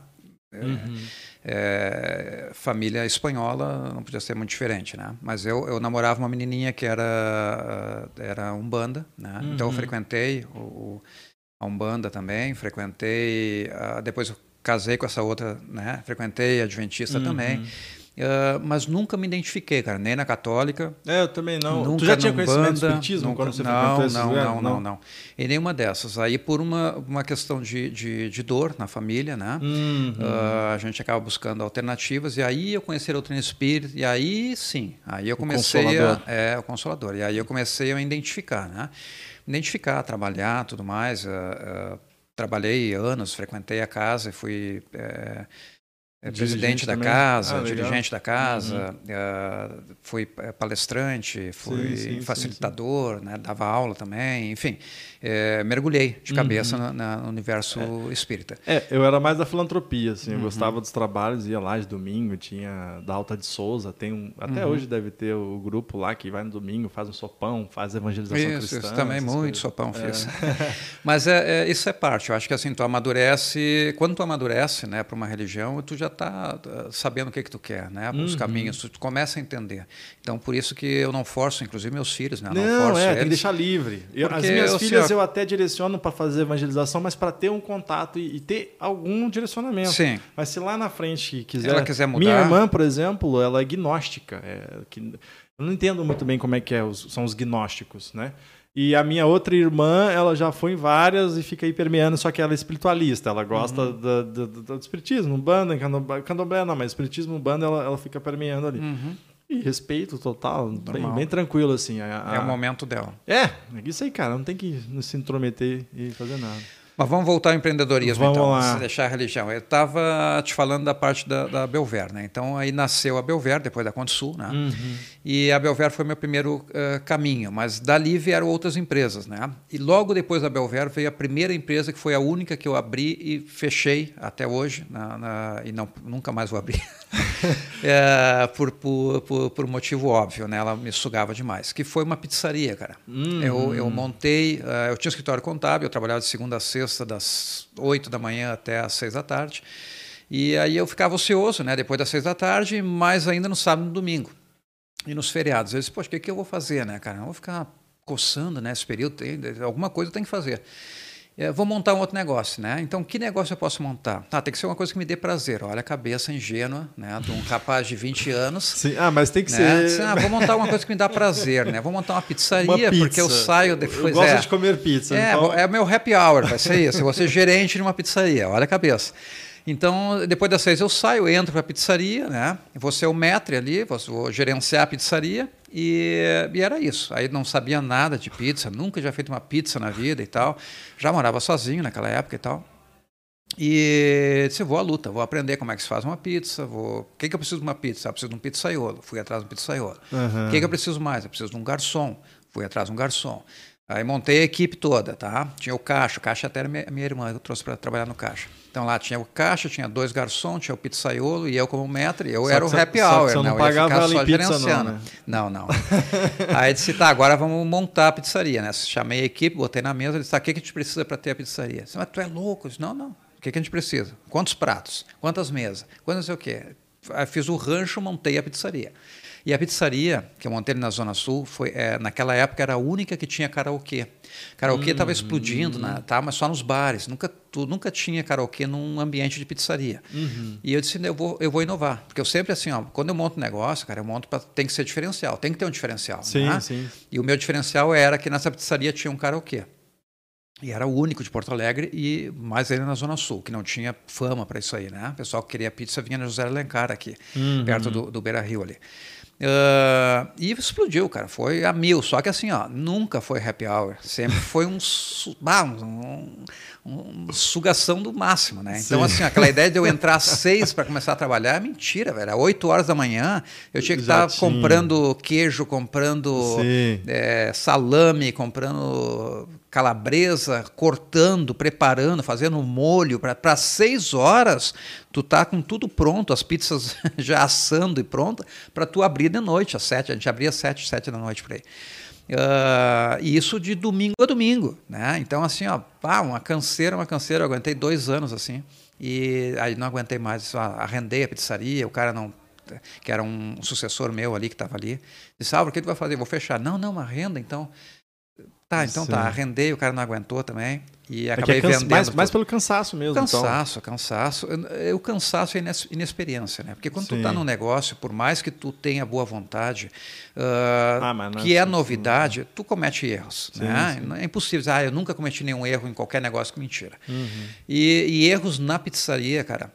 S2: Uhum. É, família espanhola não podia ser muito diferente, né? Mas eu, eu namorava uma menininha que era era umbanda, né? Uhum. Então eu uhum. frequentei o, a umbanda também, frequentei uh, depois eu casei com essa outra, né? Frequentei a adventista uhum. também. Uh, mas nunca me identifiquei, cara, nem na católica.
S1: É, eu também não. Nunca tu já tinha conhecimento banda, do espiritismo nunca, quando você
S2: não, frequentou não, não, não, não, não. Em nenhuma dessas. Aí por uma, uma questão de, de, de dor na família, né? Uhum. Uh, a gente acaba buscando alternativas e aí eu conheci a doutrina espírita e aí sim, aí eu comecei a... É, o consolador. E aí eu comecei a identificar, né? Identificar, trabalhar, tudo mais. Uh, trabalhei anos, frequentei a casa e fui... Eh, é, presidente da casa, ah, dirigente da casa, uhum. uh, fui é, palestrante, fui sim, sim, facilitador, sim, né, dava aula também, enfim, é, mergulhei de cabeça uhum. no, no, universo
S1: é.
S2: espírita.
S1: É, eu era mais da filantropia, assim, eu uhum. gostava dos trabalhos, ia lá de domingo, tinha da Alta de Souza, tem um, até uhum. hoje deve ter o grupo lá que vai no domingo, faz um sopão, faz evangelização
S2: isso,
S1: cristã.
S2: Isso também, muito coisas. sopão fiz. Mas é, isso é parte, eu acho que assim, tu amadurece, quando tu amadurece, né, para uma religião, tu já está uh, sabendo o que que tu quer, né? Os uhum. caminhos, tu, começa a entender. Então, por isso que eu não forço, inclusive meus filhos, né?
S1: Não, não forço é, eles, tem que deixar livre. Eu, as minhas filhas eu até direciono para fazer evangelização, mas para ter um contato e, e, ter algum direcionamento.
S2: Sim.
S1: Mas se lá na frente quiser...
S2: Ela quiser mudar...
S1: Minha irmã, por exemplo, ela é gnóstica. É, que, eu não entendo muito bem como é que é os, são os gnósticos, né? E a minha outra irmã, ela já foi em várias e fica aí permeando, só que ela é espiritualista, ela gosta uhum. do, do, do, do, espiritismo, banda, candomblé, não, mas espiritismo, banda, ela, ela fica permeando ali. Uhum. E respeito total, bem, bem, tranquilo, assim.
S2: A, a... É o momento dela.
S1: É, é isso aí, cara, não tem que se intrometer e fazer nada.
S2: Mas vamos voltar ao empreendedorismo,
S1: Vamos
S2: então,
S1: lá.
S2: se deixar a religião. Eu estava te falando da parte da, da Belver, né? Então aí nasceu a Belver, depois da Consul, né?
S1: Uhum.
S2: E a Belver foi meu primeiro eh, caminho, mas dali vieram outras empresas, né? E logo depois da Belver veio a primeira empresa que foi a única que eu abri e fechei até hoje, na, na- e não, nunca mais vou abrir, Eh, por, por, por, por motivo óbvio, né? Ela me sugava demais, que foi uma pizzaria, cara.
S1: Uhum.
S2: Eu, eu montei, eh, eu tinha um escritório contábil, eu trabalhava de segunda a sexta, das 8 da manhã até às 6 da tarde. E aí eu ficava ocioso, né? Depois das 6 da tarde, mais ainda no sábado e no domingo. E nos feriados. Eu disse, poxa, o que, que eu vou fazer, né, cara? Eu vou ficar coçando, né? Esse período, tem, alguma coisa tenho que fazer. Eh, vou montar um outro negócio, né? Então, que negócio eu posso montar? Ah, tem que ser uma coisa que me dê prazer. Olha a cabeça ingênua, né? De um rapaz de 20 anos.
S1: Sim. Ah, mas tem que
S2: Né?
S1: ser.
S2: Ah, vou montar uma coisa que me dá prazer, né? Vou montar uma pizzaria,
S1: Uma pizza.
S2: porque eu saio depois.
S1: Eu gosto
S2: é,
S1: de comer pizza.
S2: é,
S1: então...
S2: é o meu happy hour, vai ser isso. Eu vou ser gerente de uma pizzaria, olha a cabeça. Então, depois das seis eu saio, entro para a pizzaria, né? Vou ser o maître ali, vou gerenciar a pizzaria e, e era isso. Aí não sabia nada de pizza, nunca já feito uma pizza na vida e tal. Já morava sozinho naquela época e tal. E disse, vou à luta, vou aprender como é que se faz uma pizza, vou... O que, que eu preciso de uma pizza? Eu preciso de um pizzaiolo, fui atrás de um pizzaiolo.
S1: Aham.
S2: O que, que eu preciso mais? Eu preciso de um garçom, fui atrás de um garçom. Aí montei a equipe toda, tá? Tinha o caixa, o caixa até era minha, minha irmã, eu trouxe para trabalhar no caixa. Então lá tinha o caixa, tinha dois garçons, tinha o pizzaiolo e eu como maître, eu
S1: Só
S2: era o happy
S1: só
S2: hour,
S1: você não
S2: né? Eu ia
S1: pagava
S2: ficar
S1: ela em
S2: só
S1: pizza não,
S2: gerenciando.
S1: né?
S2: Não, não. Aí disse, tá, agora vamos montar a pizzaria, né? Chamei a equipe, botei na mesa, disse, tá, o que, que a gente precisa para ter a pizzaria? Eu Disse, mas tu é louco? Eu disse, não, não. O que, que a gente precisa? Quantos pratos? Quantas mesas? Quantas não sei o quê? Aí fiz o rancho, montei a pizzaria. E a pizzaria, que eu montei na Zona Sul, foi, é, naquela época era a única que tinha karaokê. Karaokê estava explodindo, né? tá, mas só nos bares. Nunca, tu, nunca tinha karaokê num ambiente de pizzaria. E eu disse, eu vou, eu vou inovar. Porque eu sempre, assim, ó, quando eu monto negócio, cara, eu monto pra, tem que ser diferencial. Tem que ter um diferencial.
S1: Sim,
S2: né?
S1: sim.
S2: E o meu diferencial era que nessa pizzaria tinha um karaokê. E era o único de Porto Alegre e mais ainda na Zona Sul, que não tinha fama para isso aí, né? O pessoal que queria pizza vinha na José Alencar aqui,
S1: Uhum.
S2: perto do, do Beira Rio ali. Ah, e explodiu, cara. Foi a mil. Só que assim, ó, nunca foi happy hour. Sempre foi um, ah, um, um- um sugação do máximo, né? Então,
S1: Sim.
S2: assim, aquela ideia de eu entrar às seis para começar a trabalhar é mentira, velho. Às 8 horas da manhã eu tinha que
S1: Já
S2: estar
S1: tinha.
S2: comprando queijo, comprando é, salame, comprando calabresa, cortando, preparando, fazendo molho. Para seis horas, tu tá com tudo pronto, as pizzas já assando e pronta, para tu abrir de noite, às sete. A gente abria às sete, sete da noite por aí. Ah, e isso de domingo a domingo, né? Então, assim, ó, pá, uma canseira, uma canseira. Eu aguentei dois anos assim. E aí não aguentei mais. ah, Arrendei a pizzaria, o cara não que era um sucessor meu ali que estava ali, disse, Álvaro, o que tu vai fazer? Vou fechar. Não, não, arrenda, então. Tá, então
S1: Sim.
S2: tá, arrendei, o cara não aguentou também. E
S1: É que
S2: acabei
S1: é cansa-
S2: vendendo.
S1: mais, mais pelo cansaço mesmo. então.
S2: Cansaço, cansaço. Eu- O cansaço é inexperiência, né? Porque quando tu
S1: Sim.
S2: tá num negócio, por mais que tu tenha boa vontade, ah,
S1: Ah, mas não é
S2: que é
S1: assim,
S2: novidade, tu comete erros,
S1: Sim,
S2: né? É impossível ah, eu nunca cometi nenhum erro em qualquer negócio, que mentira.
S1: Uhum.
S2: E, e erros na pizzaria, cara.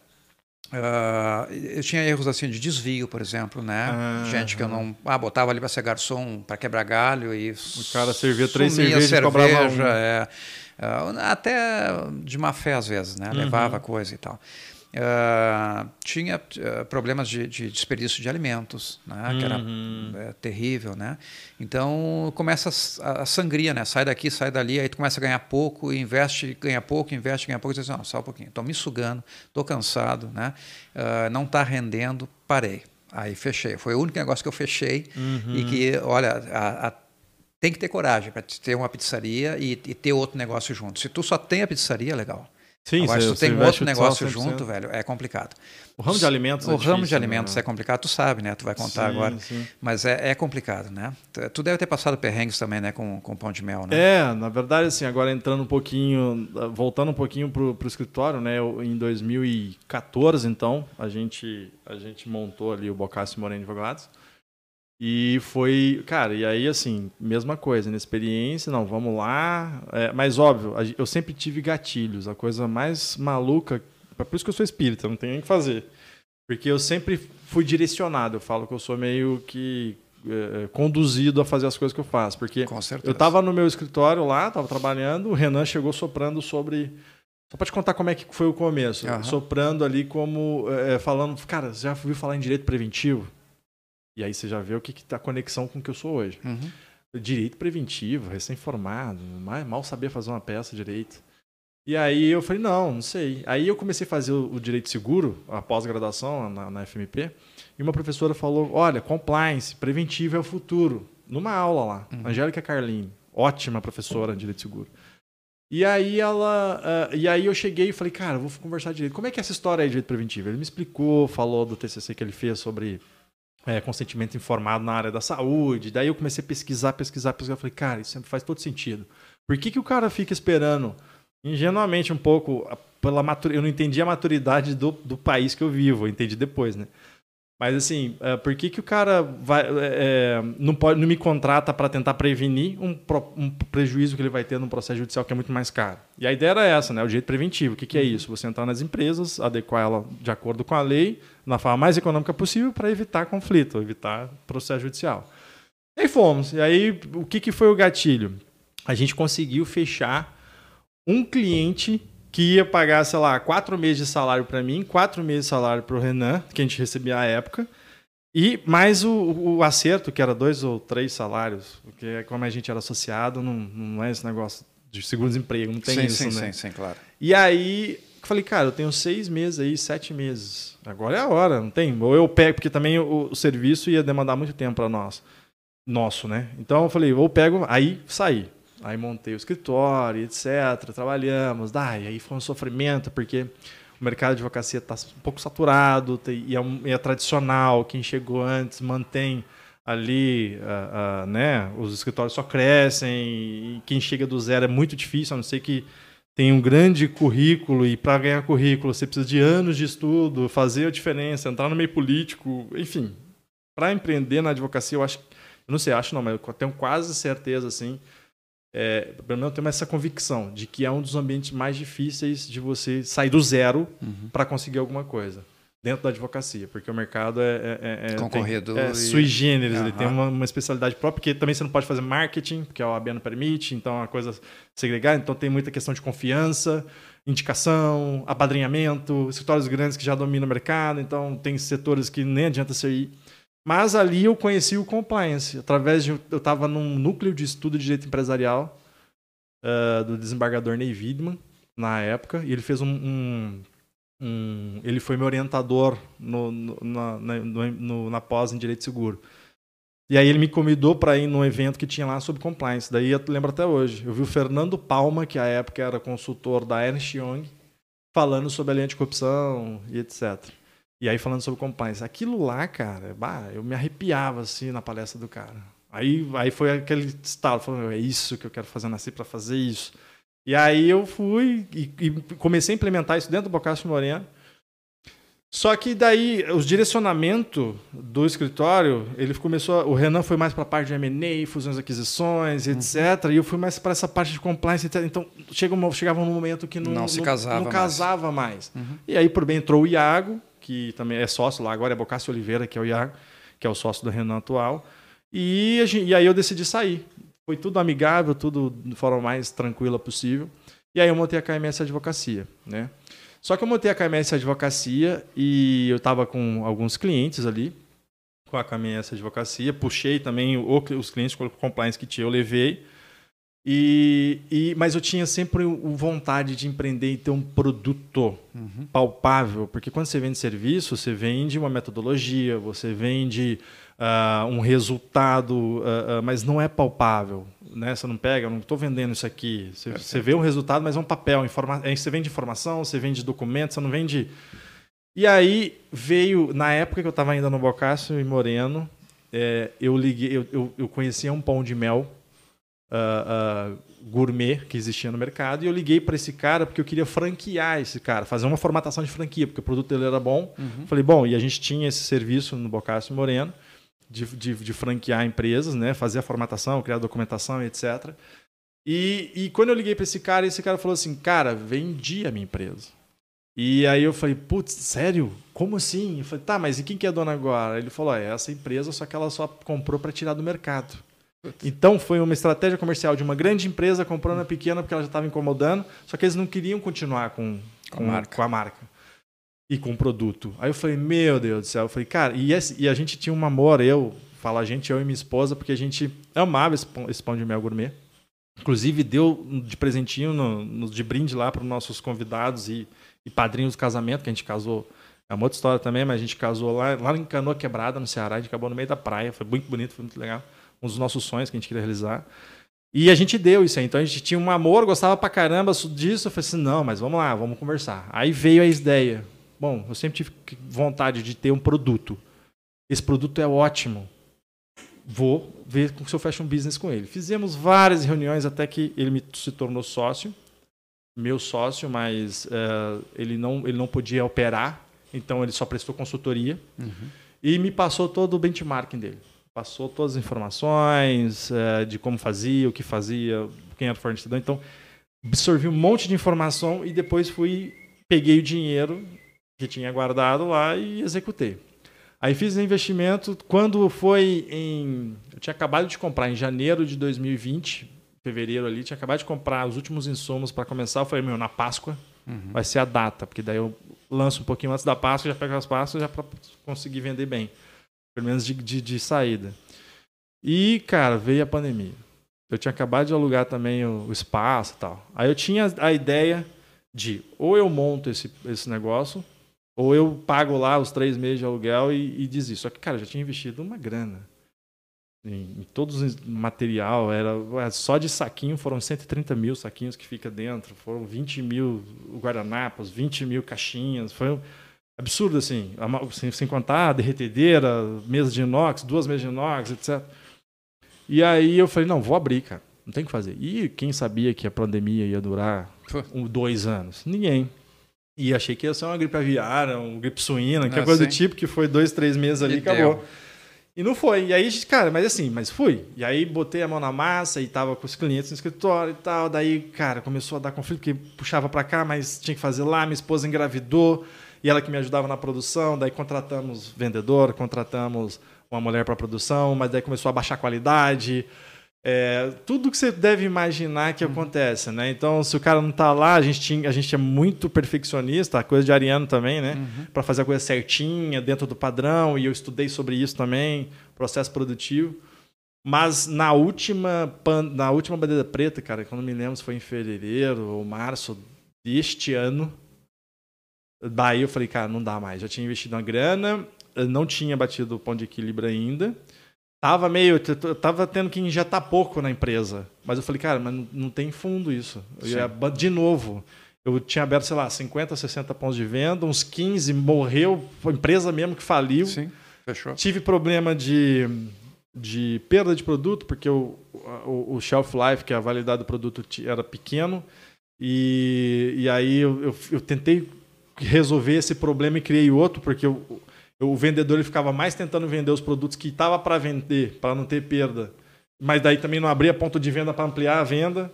S2: Ah, eu tinha erros assim de desvio, por exemplo, né?
S1: Ah,
S2: Gente que eu não. Ah, botava ali para ser garçom, para quebrar galho e. O
S1: cara servia três cervejas e cobrava
S2: cerveja,
S1: um.
S2: é. Ah, até de má fé às vezes, né?
S1: Uhum.
S2: Levava coisa e tal. Ah, tinha ah, problemas de, de desperdício de alimentos, né? que era
S1: Uhum.
S2: é, terrível, né? Então começa a, a sangria, né? Sai daqui, sai dali, aí tu começa a ganhar pouco, investe, ganha pouco, investe, ganha pouco, e diz, não, só um pouquinho, estou me sugando, estou cansado, né? Ah, não está rendendo, parei. Aí fechei. Foi o único negócio que eu fechei
S1: Uhum.
S2: e que, olha, a- a- tem que ter coragem para ter uma pizzaria e, e ter outro negócio junto. Se tu só tem a pizzaria, legal.
S1: Sim,
S2: Agora, se tu tem outro negócio
S1: 100%.
S2: junto, velho, é complicado.
S1: O ramo de alimentos
S2: O
S1: é
S2: ramo de
S1: difícil,
S2: alimentos
S1: né?
S2: é complicado, tu sabe, né? Tu vai contar
S1: Sim,
S2: agora.
S1: sim.
S2: Mas é, é complicado, né? Tu- Tu deve ter passado perrengues também, né? Com, com pão de mel, né?
S1: É, na verdade, assim, agora entrando um pouquinho, voltando um pouquinho pro, pro escritório, né? eu- em 2014, então, a gente, a gente montou ali o Bocassi Moreno Advogados. E foi, cara, e aí, assim, mesma coisa, inexperiência, não, vamos lá. É, mas, óbvio, eu sempre tive gatilhos, a coisa mais maluca, é por isso que eu sou espírita, não tem nem o que fazer. Porque eu sempre fui direcionado, eu falo que eu sou meio que é, conduzido a fazer as coisas que eu faço. Porque eu estava no meu escritório lá, estava trabalhando, o Renan chegou soprando sobre. Só para te contar como é que foi o começo.
S2: Aham.
S1: Soprando ali como. é, falando, cara, você já ouviu falar em direito preventivo? E aí você já vê o que, que tá a conexão com o que eu sou hoje.
S2: Uhum.
S1: Direito preventivo, recém-formado, mal, sabia fazer uma peça direito. E aí eu falei, não, não sei. Aí eu comecei a fazer o, direito seguro, a pós-graduação na, na FMP, e uma professora falou: olha, compliance, preventivo é o futuro. Numa aula lá, Angélica Carlini, ótima professora de direito seguro. E aí ela. ah, e aí eu cheguei e falei, cara, eu vou conversar direito. Como é que é essa história aí de direito preventivo? Ele me explicou, falou do TCC que ele fez sobre é, consentimento informado na área da saúde. Daí eu comecei a pesquisar, pesquisar, pesquisar. Falei, cara, isso faz todo sentido. Por que, que o cara fica esperando, ingenuamente um pouco, pela matur... eu não entendi a maturidade do, do país que eu vivo, eu entendi depois, né? Mas assim, é, por que, que o cara vai, é, não, pode, não me contrata para tentar prevenir um, um prejuízo que ele vai ter num processo judicial que é muito mais caro? E a ideia era essa, né? O direito preventivo. O que, que é isso? Você entrar nas empresas, adequar ela de acordo com a lei, na forma mais econômica possível, para evitar conflito, evitar processo judicial. E aí fomos. E aí, o que, que foi o gatilho? A gente conseguiu fechar um cliente que ia pagar, sei lá, quatro meses de salário para mim, quatro meses de salário para o Renan, que a gente recebia à época, e mais o, o acerto, que era dois ou três salários, porque como a gente era associado, não, não é esse negócio de seguro-desemprego, não tem
S2: sim,
S1: isso,
S2: sim,
S1: né?
S2: sim, sim, claro.
S1: E aí, eu falei, cara, eu tenho seis meses aí, sete meses. Agora é a hora, não tem? Ou eu pego, porque também o, o serviço ia demandar muito tempo para nós. Nosso, né? Então eu falei, ou pego, aí saí. Aí montei o escritório, etc. Trabalhamos. Daí, aí foi um sofrimento, porque o mercado de advocacia está um pouco saturado e é, é tradicional. Quem chegou antes mantém ali, ah, ah, né? Os escritórios só crescem e quem chega do zero é muito difícil, a não ser que tem um grande currículo e para ganhar currículo você precisa de anos de estudo, fazer a diferença, entrar no meio político, enfim. Para empreender na advocacia, eu acho, eu não sei, acho não, mas eu tenho quase certeza assim, é, pelo menos eu tenho essa convicção de que é um dos ambientes mais difíceis de você sair do zero
S2: Uhum.
S1: para conseguir alguma coisa dentro da advocacia, porque o mercado é, é- é- é-
S2: Concorrido
S1: tem, é
S2: e-
S1: sui generis, ele
S2: Aham.
S1: tem uma, uma especialidade própria, porque também você não pode fazer marketing, porque a OAB não permite, então é uma coisa segregada, então tem muita questão de confiança, indicação, apadrinhamento, escritórios grandes que já dominam o mercado, então tem setores que nem adianta você ir. Mas ali eu conheci o compliance, através de. Eu estava num núcleo de estudo de direito empresarial ah, do desembargador Ney Widman, na época, e ele fez um. um- um- ele foi meu orientador no, no- na, no- no- na pós em direito seguro. E aí ele me convidou para ir num evento que tinha lá sobre compliance. Daí eu lembro até hoje. Eu vi o Fernando Palma, que à época era consultor da Ernst Young, falando sobre a lei anticorrupção e etc. E aí falando sobre compliance. Aquilo lá, cara, bah, eu me arrepiava assim na palestra do cara. Aí, aí foi aquele estalo, falando, é isso que eu quero fazer, eu nasci para fazer isso. E aí eu fui e, e comecei a implementar isso dentro do Bocasso Moreno. Só que daí os direcionamento do escritório, ele começou, o Renan foi mais para a parte de M&A, fusões aquisições, etc. E eu fui mais para essa parte de compliance, etc. Então chega chegava um momento que não,
S2: Não se casava
S1: não
S2: mais.
S1: casava mais.
S2: Uhum.
S1: E aí por bem entrou o Iago, que também é sócio lá agora, é Bocassi Oliveira, que é o Iago, que é o sócio do Renan atual. E, a gen- e aí eu decidi sair. Foi tudo amigável, tudo de forma mais tranquila possível. E aí eu montei a KMS Advocacia, né? Só que eu montei a KMS Advocacia e eu estava com alguns clientes ali, com a KMS Advocacia, puxei também os clientes com compliance que tinha, eu levei. E, e, mas eu tinha sempre o- vontade de empreender e ter um produto
S2: Uhum.
S1: palpável, porque quando você vende serviço, você vende uma metodologia, você vende ah, um resultado, ah, ah, mas não é palpável. Né? Você não pega, eu não estou vendendo isso aqui. Você, você vê um resultado, mas é um papel. Informa é, você vende informação, você vende documentos, você não vende. E aí veio, na época que eu estava ainda no Bocácio e Moreno, é, eu liguei, eu, eu, eu conhecia um pão de mel ah, ah, gourmet que existia no mercado e eu liguei para esse cara porque eu queria franquear esse cara, fazer uma formatação de franquia, porque o produto dele era bom.
S2: Uhum.
S1: Falei, bom, e a gente tinha esse serviço no Bocácio Moreno de, de, de franquear empresas, né, fazer a formatação, criar a documentação, etc. E, e quando eu liguei para esse cara, esse cara falou assim, cara, vendi a minha empresa. E aí eu falei, putz, sério? Como assim? Eu falei, tá, mas e quem que é dona agora? Ele falou, é essa empresa, só que ela só comprou para tirar do mercado. Então foi uma estratégia comercial de uma grande empresa comprando a pequena porque ela já estava incomodando, só que eles não queriam continuar com, com, com, a marca. com, a marca. e com o produto. Aí eu falei, meu Deus do céu. Eu falei, cara, e, esse, e a gente tinha um amor, eu, falo a gente, eu e minha esposa, porque a gente amava esse pão, esse pão de mel gourmet. Inclusive deu de presentinho, no, no de brinde lá para os nossos convidados e e padrinhos do casamento, que a gente casou. É uma outra história também, mas a gente casou lá, lá em Canoa Quebrada, no Ceará. A gente acabou no meio da praia. Foi muito bonito, foi muito legal. Um dos nossos sonhos que a gente queria realizar. E a gente deu isso aí. Então a gente tinha um amor, gostava pra caramba disso. Eu falei assim: não, mas vamos lá, vamos conversar. Aí veio a ideia. Bom, eu sempre tive vontade de ter um produto. Esse produto é ótimo. Vou ver se eu fecho um business com ele. Fizemos várias reuniões até que ele me, se tornou sócio meu sócio, mas uh, ele, não, ele não podia operar, então ele só prestou consultoria uhum. e me passou todo o benchmarking dele. Passou todas as informações uh, de como fazia, o que fazia, quem era o fornecedor. Então, absorvi um monte de informação e depois fui, peguei o dinheiro que tinha guardado lá e executei. Aí fiz o investimento. Quando foi em. Eu tinha acabado de comprar em janeiro de 2020 fevereiro ali, tinha acabado de comprar os últimos insumos para começar. Eu falei, meu, na Páscoa uhum. vai ser a data, porque daí eu lanço um pouquinho antes da Páscoa, já pego as Páscoas já para conseguir vender bem. Pelo menos de, de, de, saída. E, cara, veio a pandemia. Eu tinha acabado de alugar também o, o espaço e tal. Aí eu tinha a ideia de ou eu monto esse, esse negócio, ou eu pago lá os três meses de aluguel e, e desisto. Só que, cara, eu já tinha investido uma grana em, em todos os material, era só de saquinho foram 130 mil saquinhos que fica dentro, foram 20 mil guardanapos, 20 mil caixinhas, foi absurdo assim, sem, contar a derretedeira, mesa de inox, duas mesas de inox, etc. E aí eu falei, não, vou abrir, cara, não tem o que fazer. E quem sabia que a pandemia ia durar um, dois anos? Ninguém. E achei que ia ser uma gripe aviária, uma gripe suína, que é coisa do tipo, que foi dois, três meses ali e acabou. Deu. E não foi. E aí, cara, mas assim, mas fui. E aí botei a mão na massa e tava com os clientes no escritório e tal. Daí, cara, começou a dar conflito, porque puxava para cá, mas tinha que fazer lá. Minha esposa engravidou e ela que me ajudava na produção. Daí contratamos vendedor, contratamos uma mulher para produção, mas daí começou a baixar a qualidade. É, tudo que você deve imaginar que uhum. acontece, né? Então, se o cara não está lá, a gente, tinha, a gente é muito perfeccionista, a coisa de Ariano também, né? Uhum. Para fazer a coisa certinha, dentro do padrão, e eu estudei sobre isso também, processo produtivo. Mas na última, na última bandeira preta, cara, quando me lembro se foi em fevereiro ou março deste ano, daí eu falei, cara, não dá mais. Já tinha investido uma grana, não tinha batido o ponto de equilíbrio ainda. Tava meio. Tava tendo que injetar pouco na empresa. Mas eu falei, cara, mas não tem fundo isso. Ia, de novo. Eu tinha aberto, sei lá, 50, 60 pontos de venda, uns 15 morreu, foi empresa mesmo que faliu.
S2: Sim, fechou.
S1: Tive problema de, de perda de produto, porque o, o, o shelf life, que é a validade do produto, era pequeno. E, e aí eu, eu, eu tentei resolver esse problema e criei outro, porque eu, o vendedor ele ficava mais tentando vender os produtos que estava para vender, para não ter perda. Mas daí também não abria ponto de venda para ampliar a venda.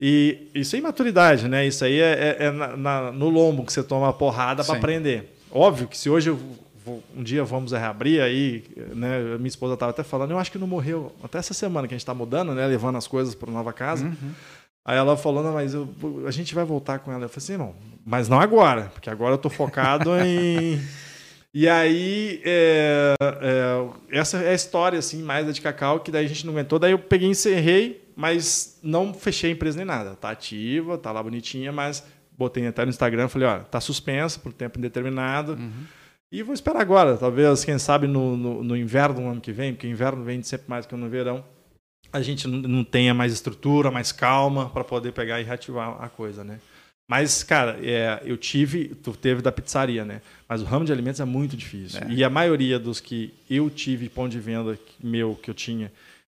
S1: E isso é imaturidade, né? Isso aí é, é, é na, na, no lombo que você toma a porrada para aprender. Óbvio que se hoje eu vou, um dia vamos reabrir aí, né? Minha esposa estava até falando, eu acho que não morreu. Até essa semana que a gente está mudando, né? Levando as coisas para nova casa. Uhum. Aí ela falou, não, mas eu, a gente vai voltar com ela. Eu falei assim, não, mas não agora, porque agora eu estou focado em e aí, é, é, essa é a história, assim, mais da de Cacau, que daí a gente não aguentou. Daí eu peguei e encerrei, mas não fechei a empresa nem nada. Tá ativa, tá lá bonitinha, mas botei até no Instagram, falei, ó, tá suspensa por tempo indeterminado. Uhum. E vou esperar agora, talvez, quem sabe, no, no, no inverno do ano que vem, porque o inverno vem sempre mais que no verão, a gente não tenha mais estrutura, mais calma para poder pegar e reativar a coisa, né? Mas, cara, é, eu tive, tu teve da pizzaria, né? Mas o ramo de alimentos é muito difícil. É. E a maioria dos que eu tive ponto de venda meu que eu tinha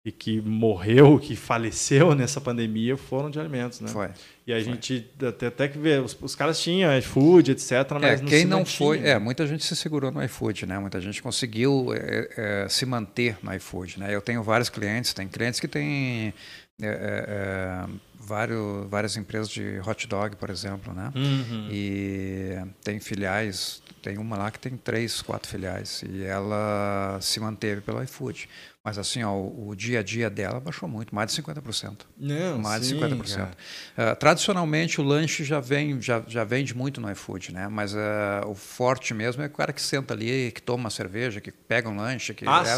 S1: e que morreu, que faleceu nessa pandemia foram de alimentos, né?
S2: Foi.
S1: E a foi. gente até, até que ver, os, os, caras tinham iFood, etc. Mas
S2: é, não quem não foi, é, muita gente se segurou no iFood, né? Muita gente conseguiu é, é, se manter no iFood, né? Eu tenho vários clientes, tem clientes que têm é, é, é vários, várias empresas de hot dog, por exemplo, né?
S1: Uhum.
S2: E tem filiais, tem uma lá que tem três, quatro filiais e ela se manteve pelo iFood. Mas assim, ó, o, o, dia a dia dela baixou muito, mais de 50%.
S1: Não,
S2: mais
S1: sim,
S2: de 50%. Uh, tradicionalmente, o lanche já, vem, já, já vende muito no iFood, né? Mas uh, o forte mesmo é o cara que senta ali, que toma uma cerveja, que pega um lanche. Que
S1: ah,
S2: é,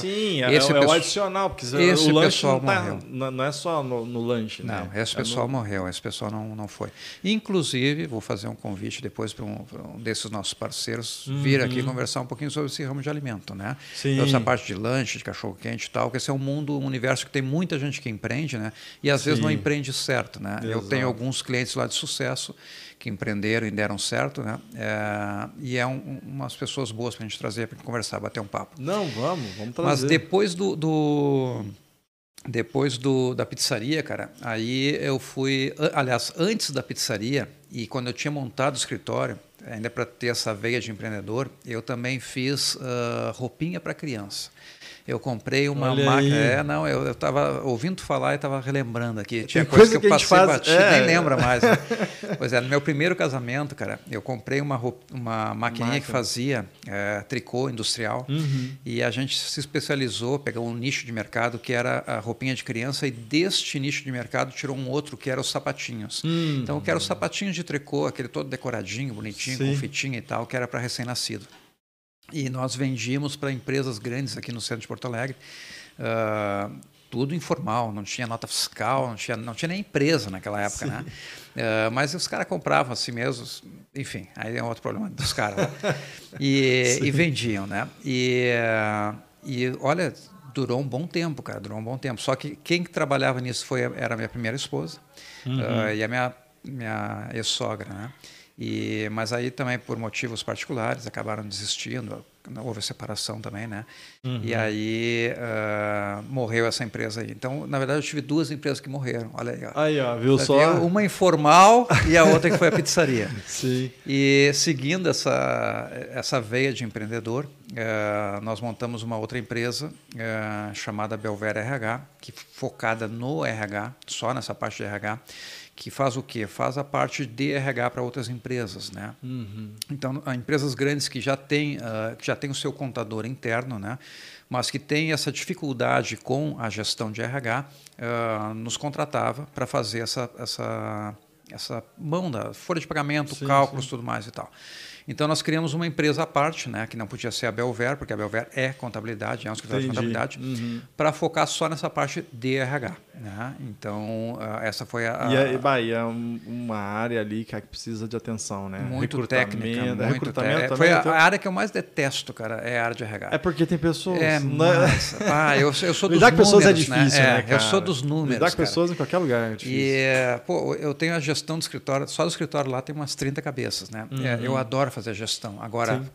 S1: esse é, é, é o adicional, porque
S2: esse
S1: o lanche
S2: pessoal
S1: não, tá,
S2: morreu.
S1: não é só no, no lanche,
S2: não,
S1: né?
S2: esse pessoal
S1: no...
S2: morreu, esse pessoal não, não foi. Inclusive, vou fazer um convite depois para um, um, desses nossos parceiros
S1: uhum.
S2: vir aqui conversar um pouquinho sobre esse ramo de alimento, né?
S1: Sim.
S2: Essa parte de lanche, de cachorro-quente tal, que esse é um mundo um universo que tem muita gente que empreende, né? E às Sim. vezes não empreende certo, né?
S1: Exato.
S2: Eu tenho alguns clientes lá de sucesso que empreenderam e deram certo, né? É, e é um, umas pessoas boas para a gente trazer para conversar, bater um papo.
S1: Não, vamos, vamos trazer.
S2: Mas depois do, do depois do, da pizzaria, cara, aí eu fui, aliás, antes da pizzaria e quando eu tinha montado o escritório, ainda para ter essa veia de empreendedor, eu também fiz uh, roupinha para criança. Eu comprei uma
S1: Olha
S2: máquina.
S1: aí.
S2: É, não, eu estava ouvindo falar e estava relembrando aqui. Tinha coisa,
S1: coisa
S2: que eu
S1: que
S2: passei
S1: faz-
S2: batido,
S1: é.
S2: nem lembra mais. né? pois é, no meu primeiro casamento, cara, eu comprei uma, uma maquininha que
S1: Máquina.
S2: fazia é, tricô industrial.
S1: Uhum.
S2: E a gente se especializou, pegou um nicho de mercado que era a roupinha de criança e deste nicho de mercado tirou um outro que era os sapatinhos.
S1: Hum.
S2: Então, que era os sapatinhos de tricô, aquele todo decoradinho, bonitinho,
S1: Sim.
S2: com fitinha e tal, que era para recém-nascido. E nós vendíamos para empresas grandes aqui no centro de Porto Alegre. ah, tudo informal, não tinha nota fiscal, não tinha, não tinha nem empresa naquela época, né? Ah, mas os caras compravam assim mesmos, enfim, aí é outro problema dos caras. né? E, e vendiam, né? E, ah, e olha, durou um bom tempo, cara, durou um bom tempo. Só que quem que trabalhava nisso foi, era a minha primeira esposa ah, e a minha, minha ex-sogra, né? E, mas aí também por motivos particulares acabaram desistindo, houve separação também, né? E aí ah, morreu essa empresa aí. Então, na verdade, eu tive duas empresas que morreram. Olha aí, ó.
S1: Aí, ó, viu só?
S2: Uma informal e a outra que foi a pizzaria.
S1: Sim.
S2: E seguindo essa, essa veia de empreendedor, eh, nós montamos uma outra empresa eh, chamada Belver RH, que focada no RH, só nessa parte de RH, que faz o quê? Faz a parte de RH para outras empresas, né?
S1: Uhum.
S2: Então, empresas grandes que já têm, ah, que já têm o seu contador interno, né? mas que têm essa dificuldade com a gestão de RH, ah, nos contratava para fazer essa, essa, essa mão da folha de pagamento,
S1: Sim,
S2: cálculos, tudo mais e tal. Então, nós criamos uma empresa à parte, né, que não podia ser a Belver, porque a Belver é contabilidade, é um escritório de
S1: Entendi.
S2: contabilidade,
S1: Uhum.
S2: para focar só nessa parte de RH. Né? Então, ah, essa foi a,
S1: E é, bah, é um- uma área ali cara, que precisa de atenção, né?
S2: muito técnica,
S1: é
S2: muito
S1: recrutamento
S2: té-
S1: também.
S2: Foi a,
S1: então-
S2: a área que eu mais detesto, cara, é a área de RH.
S1: É porque tem pessoas.
S2: É,
S1: né?
S2: mas, ah, eu, eu sou dos
S1: Lidar com pessoas é
S2: números,
S1: difícil, né, cara?
S2: Eu sou dos números,
S1: Lidar com pessoas em qualquer lugar é difícil.
S2: E, é, pô, eu tenho a gestão do escritório, só do escritório lá tem umas 30 cabeças, né? É, eu adoro fazer gestão. Agora.
S1: Sim.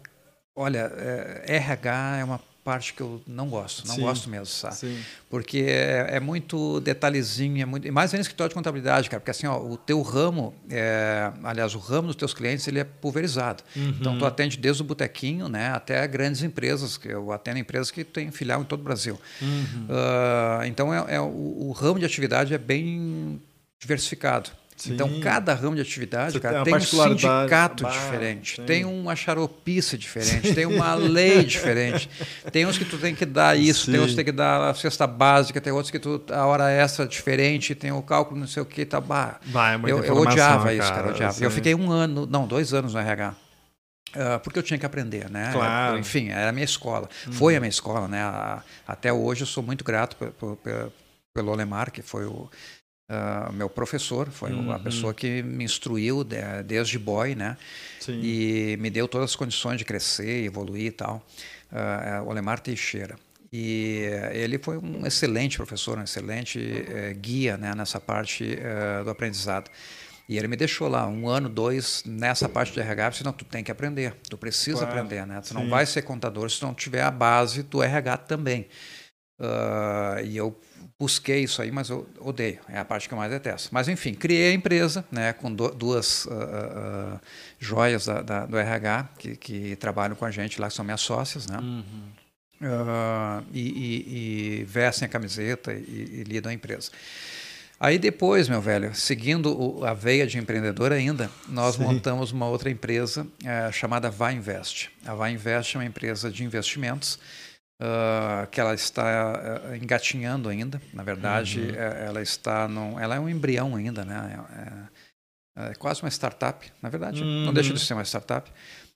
S2: olha, é, RH é uma parte que eu não gosto, não
S1: Sim.
S2: gosto mesmo, sabe?
S1: Sim.
S2: Porque é, é muito detalhezinho, é muito, e mais ainda escritório de contabilidade, cara, porque assim, ó, o teu ramo, é, aliás, o ramo dos teus clientes, ele é pulverizado. Então,
S1: Uhum.
S2: tu atende desde o botequinho, né, até grandes empresas, que eu atendo empresas que têm filial em todo o Brasil.
S1: Uhum.
S2: Ah, então, é, é o, o ramo de atividade é bem diversificado.
S1: Sim.
S2: Então, cada ramo de atividade, cara,
S1: tem
S2: tem um sindicato
S1: Bah,
S2: diferente,
S1: sim.
S2: tem uma xaropice diferente, tem uma lei diferente. Tem uns que tu tem que dar isso, tem
S1: Sim.
S2: outros que tem que dar a cesta básica, tem outros que tu, a hora extra é diferente, tem o cálculo não sei o que, tá, bah.
S1: Bah, é
S2: Eu, eu odiava isso,
S1: cara,
S2: cara, eu odiava. Eu fiquei um ano, não, dois anos no RH. ah, porque eu tinha que aprender, né?
S1: Claro.
S2: Enfim, era a minha escola. Foi a minha escola, né? Até hoje eu sou muito grato pe- pe- pe- pelo Olemar, que foi o ah, meu professor, foi
S1: Uhum.
S2: pessoa que me instruiu de- desde boy, né?
S1: Sim.
S2: e me deu todas as condições de crescer, evoluir e tal. O Olemar Teixeira. E eh, ele foi um excelente professor, um excelente eh, guia né, nessa parte eh, do aprendizado. E ele me deixou lá um ano, dois, nessa parte de RH, disse, não, tu tem que aprender, tu precisa
S1: Claro,
S2: aprender, né? Tu
S1: sim.
S2: não vai ser contador se não tiver a base do RH também. Ah, e eu busquei isso aí, mas eu odeio, é a parte que eu mais detesto. Mas enfim, criei a empresa né, com du- duas ah, ah, joias da, da- do RH que, que trabalham com a gente lá, que são minhas sócias, né?
S1: Uhum.
S2: E, e- e vestem a camiseta e, e lidam a empresa. Aí depois, meu velho, seguindo a veia de empreendedor ainda, nós Sim. montamos uma outra empresa é, chamada Vai Invest. A Vai Invest é uma empresa de investimentos uh, que ela está uh, engatinhando ainda. Na verdade, uhum. é, ela está num, ela é um embrião ainda, né? É, é, é quase uma startup, na verdade. Uhum. Não deixa de ser uma startup.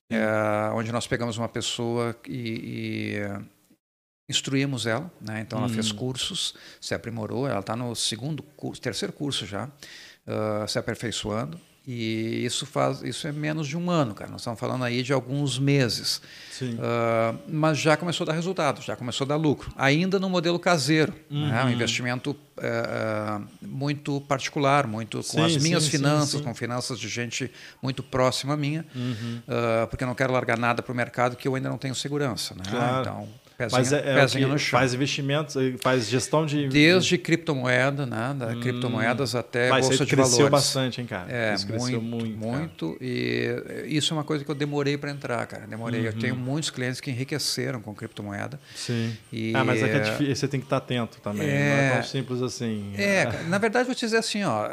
S2: É, onde nós pegamos uma pessoa e, e instruímos ela, né? então ela fez uhum. cursos, se aprimorou, ela está no segundo curso, terceiro curso já, uh, se aperfeiçoando. E isso faz, isso é menos de um ano, cara. Nós estamos falando aí de alguns meses. Uh, mas já começou a dar resultado, já começou a dar lucro. Ainda no modelo caseiro, uhum. né? um investimento uh, muito particular, muito sim, com as minhas sim, finanças, sim, com finanças de gente muito próxima a minha, uhum. uh, porque eu não quero largar nada para o mercado que eu ainda não tenho segurança. Né?
S1: Claro. Então, Pezinho, Mas é, é no chão. Faz investimentos, faz gestão de.
S2: Desde criptomoeda, né? Da hum, criptomoedas até
S1: mas
S2: bolsa
S1: de valores. cresceu bastante, hein, cara?
S2: É, isso muito, muito. muito e isso é uma coisa que eu demorei para entrar, cara. Demorei. Uhum. Eu tenho muitos clientes que enriqueceram com criptomoeda.
S1: Sim. E, ah, mas é que é difícil, você tem que estar atento também. É, não é tão simples assim.
S2: É, na verdade, vou te dizer assim, ó,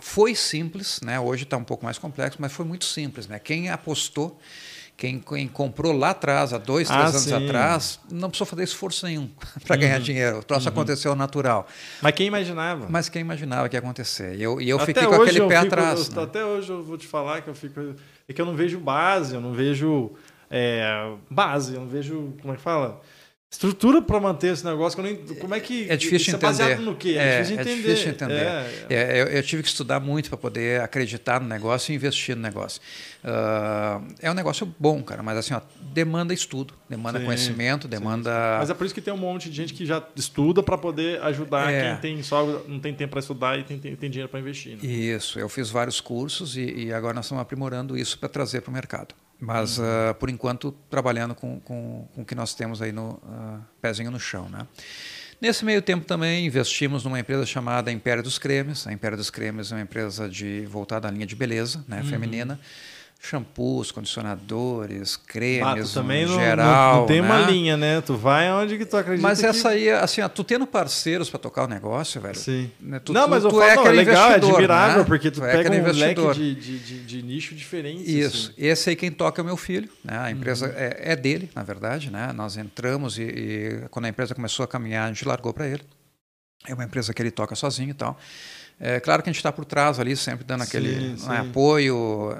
S2: foi simples, né? Hoje está um pouco mais complexo, mas foi muito simples, né? Quem apostou quem, quem, comprou lá atrás, há dois, três ah, anos sim. atrás, não precisou fazer esforço nenhum para uhum. ganhar dinheiro. O troço uhum. aconteceu natural.
S1: Mas quem imaginava?
S2: Mas quem imaginava que ia acontecer? E eu, e eu fiquei com aquele pé
S1: fico,
S2: atrás.
S1: Eu, né? Até hoje eu vou te falar que eu fico. É que eu não vejo base, eu não vejo é, base, eu não vejo. Como é que fala? Estrutura para manter esse negócio. Nem, como é que.
S2: É difícil entender. É
S1: baseado no quê?
S2: É, é difícil entender. É difícil entender. É, é. eu, eu, tive que estudar muito para poder acreditar no negócio e investir no negócio. Uh, é um negócio bom, cara, mas assim, ó, demanda estudo, demanda sim, conhecimento, demanda. Sim.
S1: Mas é por isso que tem um monte de gente que já estuda para poder ajudar é. quem tem só não tem tempo para estudar e tem, tem, tem dinheiro para investir. Né?
S2: Isso, eu fiz vários cursos e, e agora nós estamos aprimorando isso para trazer para o mercado. Mas, uhum. uh, por enquanto, trabalhando com, com, com o que nós temos aí no uh, pezinho no chão. Né? Nesse meio tempo também investimos numa empresa chamada Império dos Cremes. A Império dos Cremes é uma empresa de, voltada à linha de beleza né, uhum. feminina shampoos, condicionadores, cremes, ah, também no geral.
S1: Não, não tem
S2: né?
S1: uma linha, né? Tu vai aonde que tu acredita
S2: Mas essa
S1: que...
S2: aí, assim, ó, tu tendo parceiros para tocar o negócio, velho.
S1: Sim.
S2: Né?
S1: Tu, não, mas tu, eu tu falo, é, não, é legal, é admirável, né? porque tu, tu é pega um leque de, de, de, de, nicho diferente.
S2: Isso. Assim. Esse aí quem toca é o meu filho, né? A empresa uhum. é, é, dele, na verdade, né? Nós entramos e, e quando a empresa começou a caminhar, a gente largou para ele. É uma empresa que ele toca sozinho e tal. É claro que a gente está por trás ali, sempre dando aquele sim, né, apoio.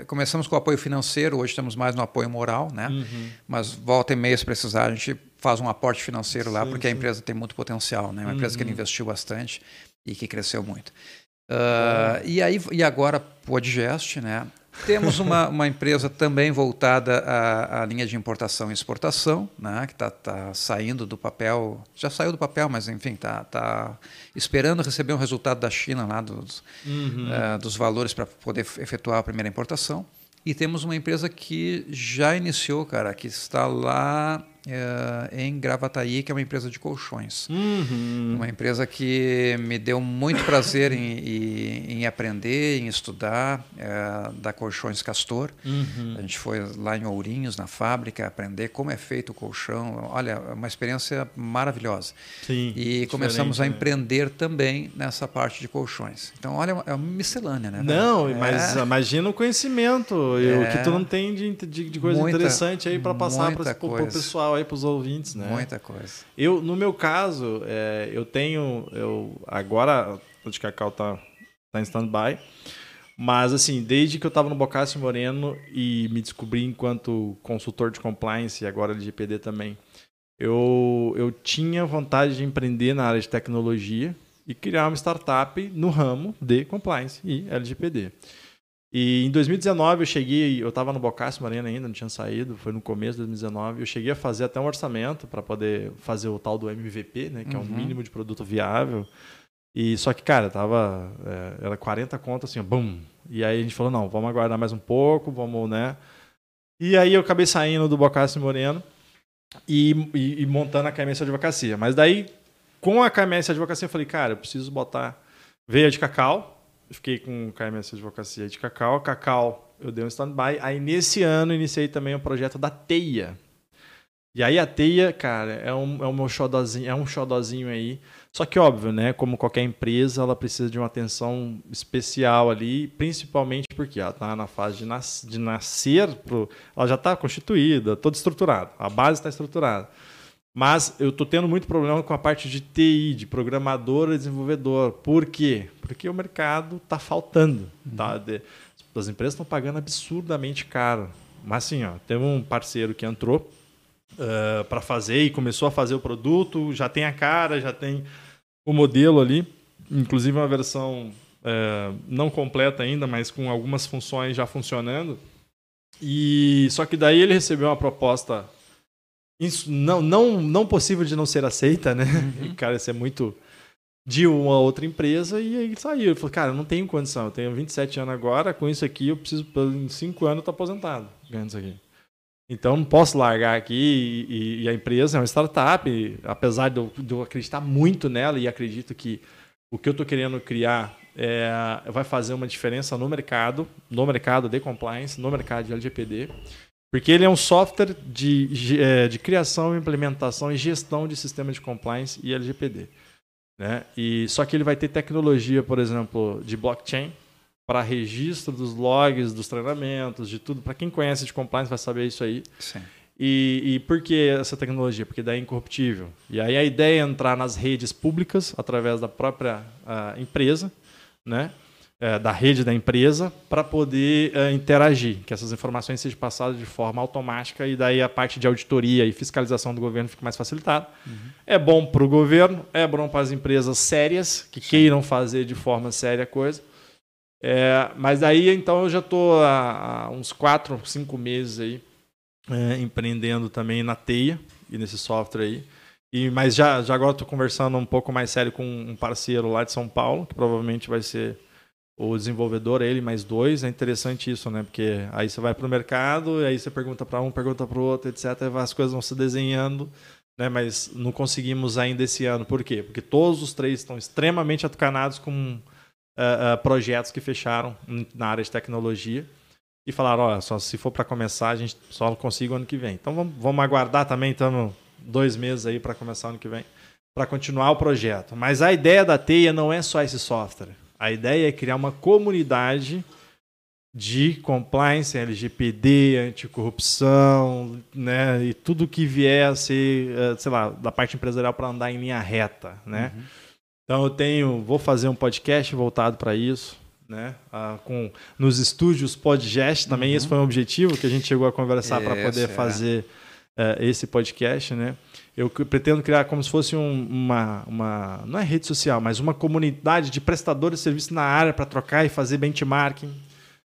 S2: É, começamos com o apoio financeiro, hoje estamos mais no apoio moral, né? Uhum. Mas volta e meia, se precisar, a gente faz um aporte financeiro lá, porque a empresa tem muito potencial, né? Uma uhum. empresa que ele uhum. investiu bastante e que cresceu muito. Uh, e aí e agora o Digest, né? Temos uma, uma empresa também voltada à, à, linha de importação e exportação, né, que está tá saindo do papel, já saiu do papel, mas enfim, está tá esperando receber um resultado da China lá dos, uhum. uh, dos valores para poder efetuar a primeira importação. E temos uma empresa que já iniciou, cara, que está lá uh, em Gravataí, que é uma empresa de colchões. Uhum. Uma empresa que me deu muito prazer em, em, em aprender, em estudar, uh, da Colchões Castor. Uhum. A gente foi lá em Ourinhos, na fábrica, aprender como é feito o colchão. Olha, é uma experiência maravilhosa.
S1: Sim,
S2: e começamos a né? empreender também nessa parte de colchões. Então, olha, é uma miscelânea, né?
S1: Não, mas é. imagina o conhecimento, é. o que tu não tem de, de, de coisa muita, interessante aí para passar para o pessoal aí para os ouvintes, né?
S2: Muita coisa.
S1: Eu, no meu caso, é, eu tenho, eu agora o de cacau tá, tá em stand-by, mas assim, desde que eu estava no Bocassi Moreno e me descobri enquanto consultor de compliance e agora de GPD também, eu, eu tinha vontade de empreender na área de tecnologia e criar uma startup no ramo de compliance e LGPD. E em 2019 eu cheguei, eu estava no Bocassi Marina ainda, não tinha saído, foi no começo de 2019, eu cheguei a fazer até um orçamento para poder fazer o tal do MVP, né, que uhum. é um mínimo de produto viável. E só que, cara, tava é, era 40 contas assim, bum. E aí a gente falou, não, vamos aguardar mais um pouco, vamos, né? E aí eu acabei saindo do Bocassi Moreno e, e, e montando a KMS Advocacia. Mas daí, com a KMS Advocacia, eu falei, cara, eu preciso botar veia de cacau, fiquei com o KMS Advocacia de Cacau. Cacau, eu dei um stand-by. Aí, nesse ano, iniciei também o projeto da Teia. E aí a teia, cara, é um, é um meu xodozinho, é um xodozinho aí. Só que óbvio, né? Como qualquer empresa, ela precisa de uma atenção especial ali, principalmente porque ela está na fase de, nas, de nascer, pro, ela já está constituída, toda estruturada, a base está estruturada. Mas eu estou tendo muito problema com a parte de TI, de programador e desenvolvedor. Por quê? Porque o mercado está faltando. Uhum. Tá? As empresas estão pagando absurdamente caro. Mas assim, ó, teve um parceiro que entrou uh, para fazer e começou a fazer o produto, já tem a cara, já tem o modelo ali, inclusive uma versão uh, não completa ainda, mas com algumas funções já funcionando. E só que daí ele recebeu uma proposta isso não, não, não possível de não ser aceita, né? Uhum. Cara, isso é muito de uma outra empresa e aí saiu. Ele falou, cara, eu não tenho condição, eu tenho 27 anos agora, com isso aqui eu preciso, em 5 anos, eu tô aposentado ganhando isso aqui. Então não posso largar aqui e, e a empresa é uma startup, e, apesar de eu, de eu, acreditar muito nela e acredito que o que eu estou querendo criar é, vai fazer uma diferença no mercado, no mercado de compliance, no mercado de LGPD, porque ele é um software de, de, é, de criação, implementação e gestão de sistema de compliance e LGPD. Né? E, só que ele vai ter tecnologia, por exemplo, de blockchain, para registro dos logs, dos treinamentos, de tudo. Para quem conhece de compliance vai saber isso aí.
S2: Sim.
S1: E, e por que essa tecnologia? Porque daí é incorruptível. E aí a ideia é entrar nas redes públicas através da própria uh, empresa, né? É, da rede da empresa, para poder uh, interagir, que essas informações sejam passadas de forma automática e daí a parte de auditoria e fiscalização do governo fique mais facilitada. Uhum. É bom para o governo, é bom para as empresas sérias que Sim. queiram fazer de forma séria a coisa é, mas daí, então, eu já estou há, uns 4, 5 meses aí é, empreendendo também na Teia e nesse software aí. E, mas já, já agora estou conversando um pouco mais sério com um parceiro lá de São Paulo, que provavelmente vai ser o desenvolvedor, ele mais dois. É interessante isso, né? Porque aí você vai para o mercado, e aí você pergunta para um, pergunta para o outro, etc. As coisas vão se desenhando, né? Mas não conseguimos ainda esse ano. Por quê? Porque todos os três estão extremamente atucanados com uh, uh, projetos que fecharam na área de tecnologia e falaram, olha, só se for para começar, a gente só consiga ano que vem. Então vamos, vamos aguardar também, estamos dois meses aí para começar ano que vem, para continuar o projeto. Mas a ideia da Teia não é só esse software. A ideia é criar uma comunidade de compliance, LGPD, anticorrupção, né, e tudo que vier a ser, eh, sei lá, da parte empresarial para andar em linha reta, né? Uhum. Então eu tenho, vou fazer um podcast voltado para isso, né? Ah, com nos estúdios Podgest também. Uhum. Esse foi um objetivo que a gente chegou a conversar para poder é. fazer uh, esse podcast, né? Eu pretendo criar como se fosse um, uma, uma, não é rede social, mas uma comunidade de prestadores de serviço na área para trocar e fazer benchmarking,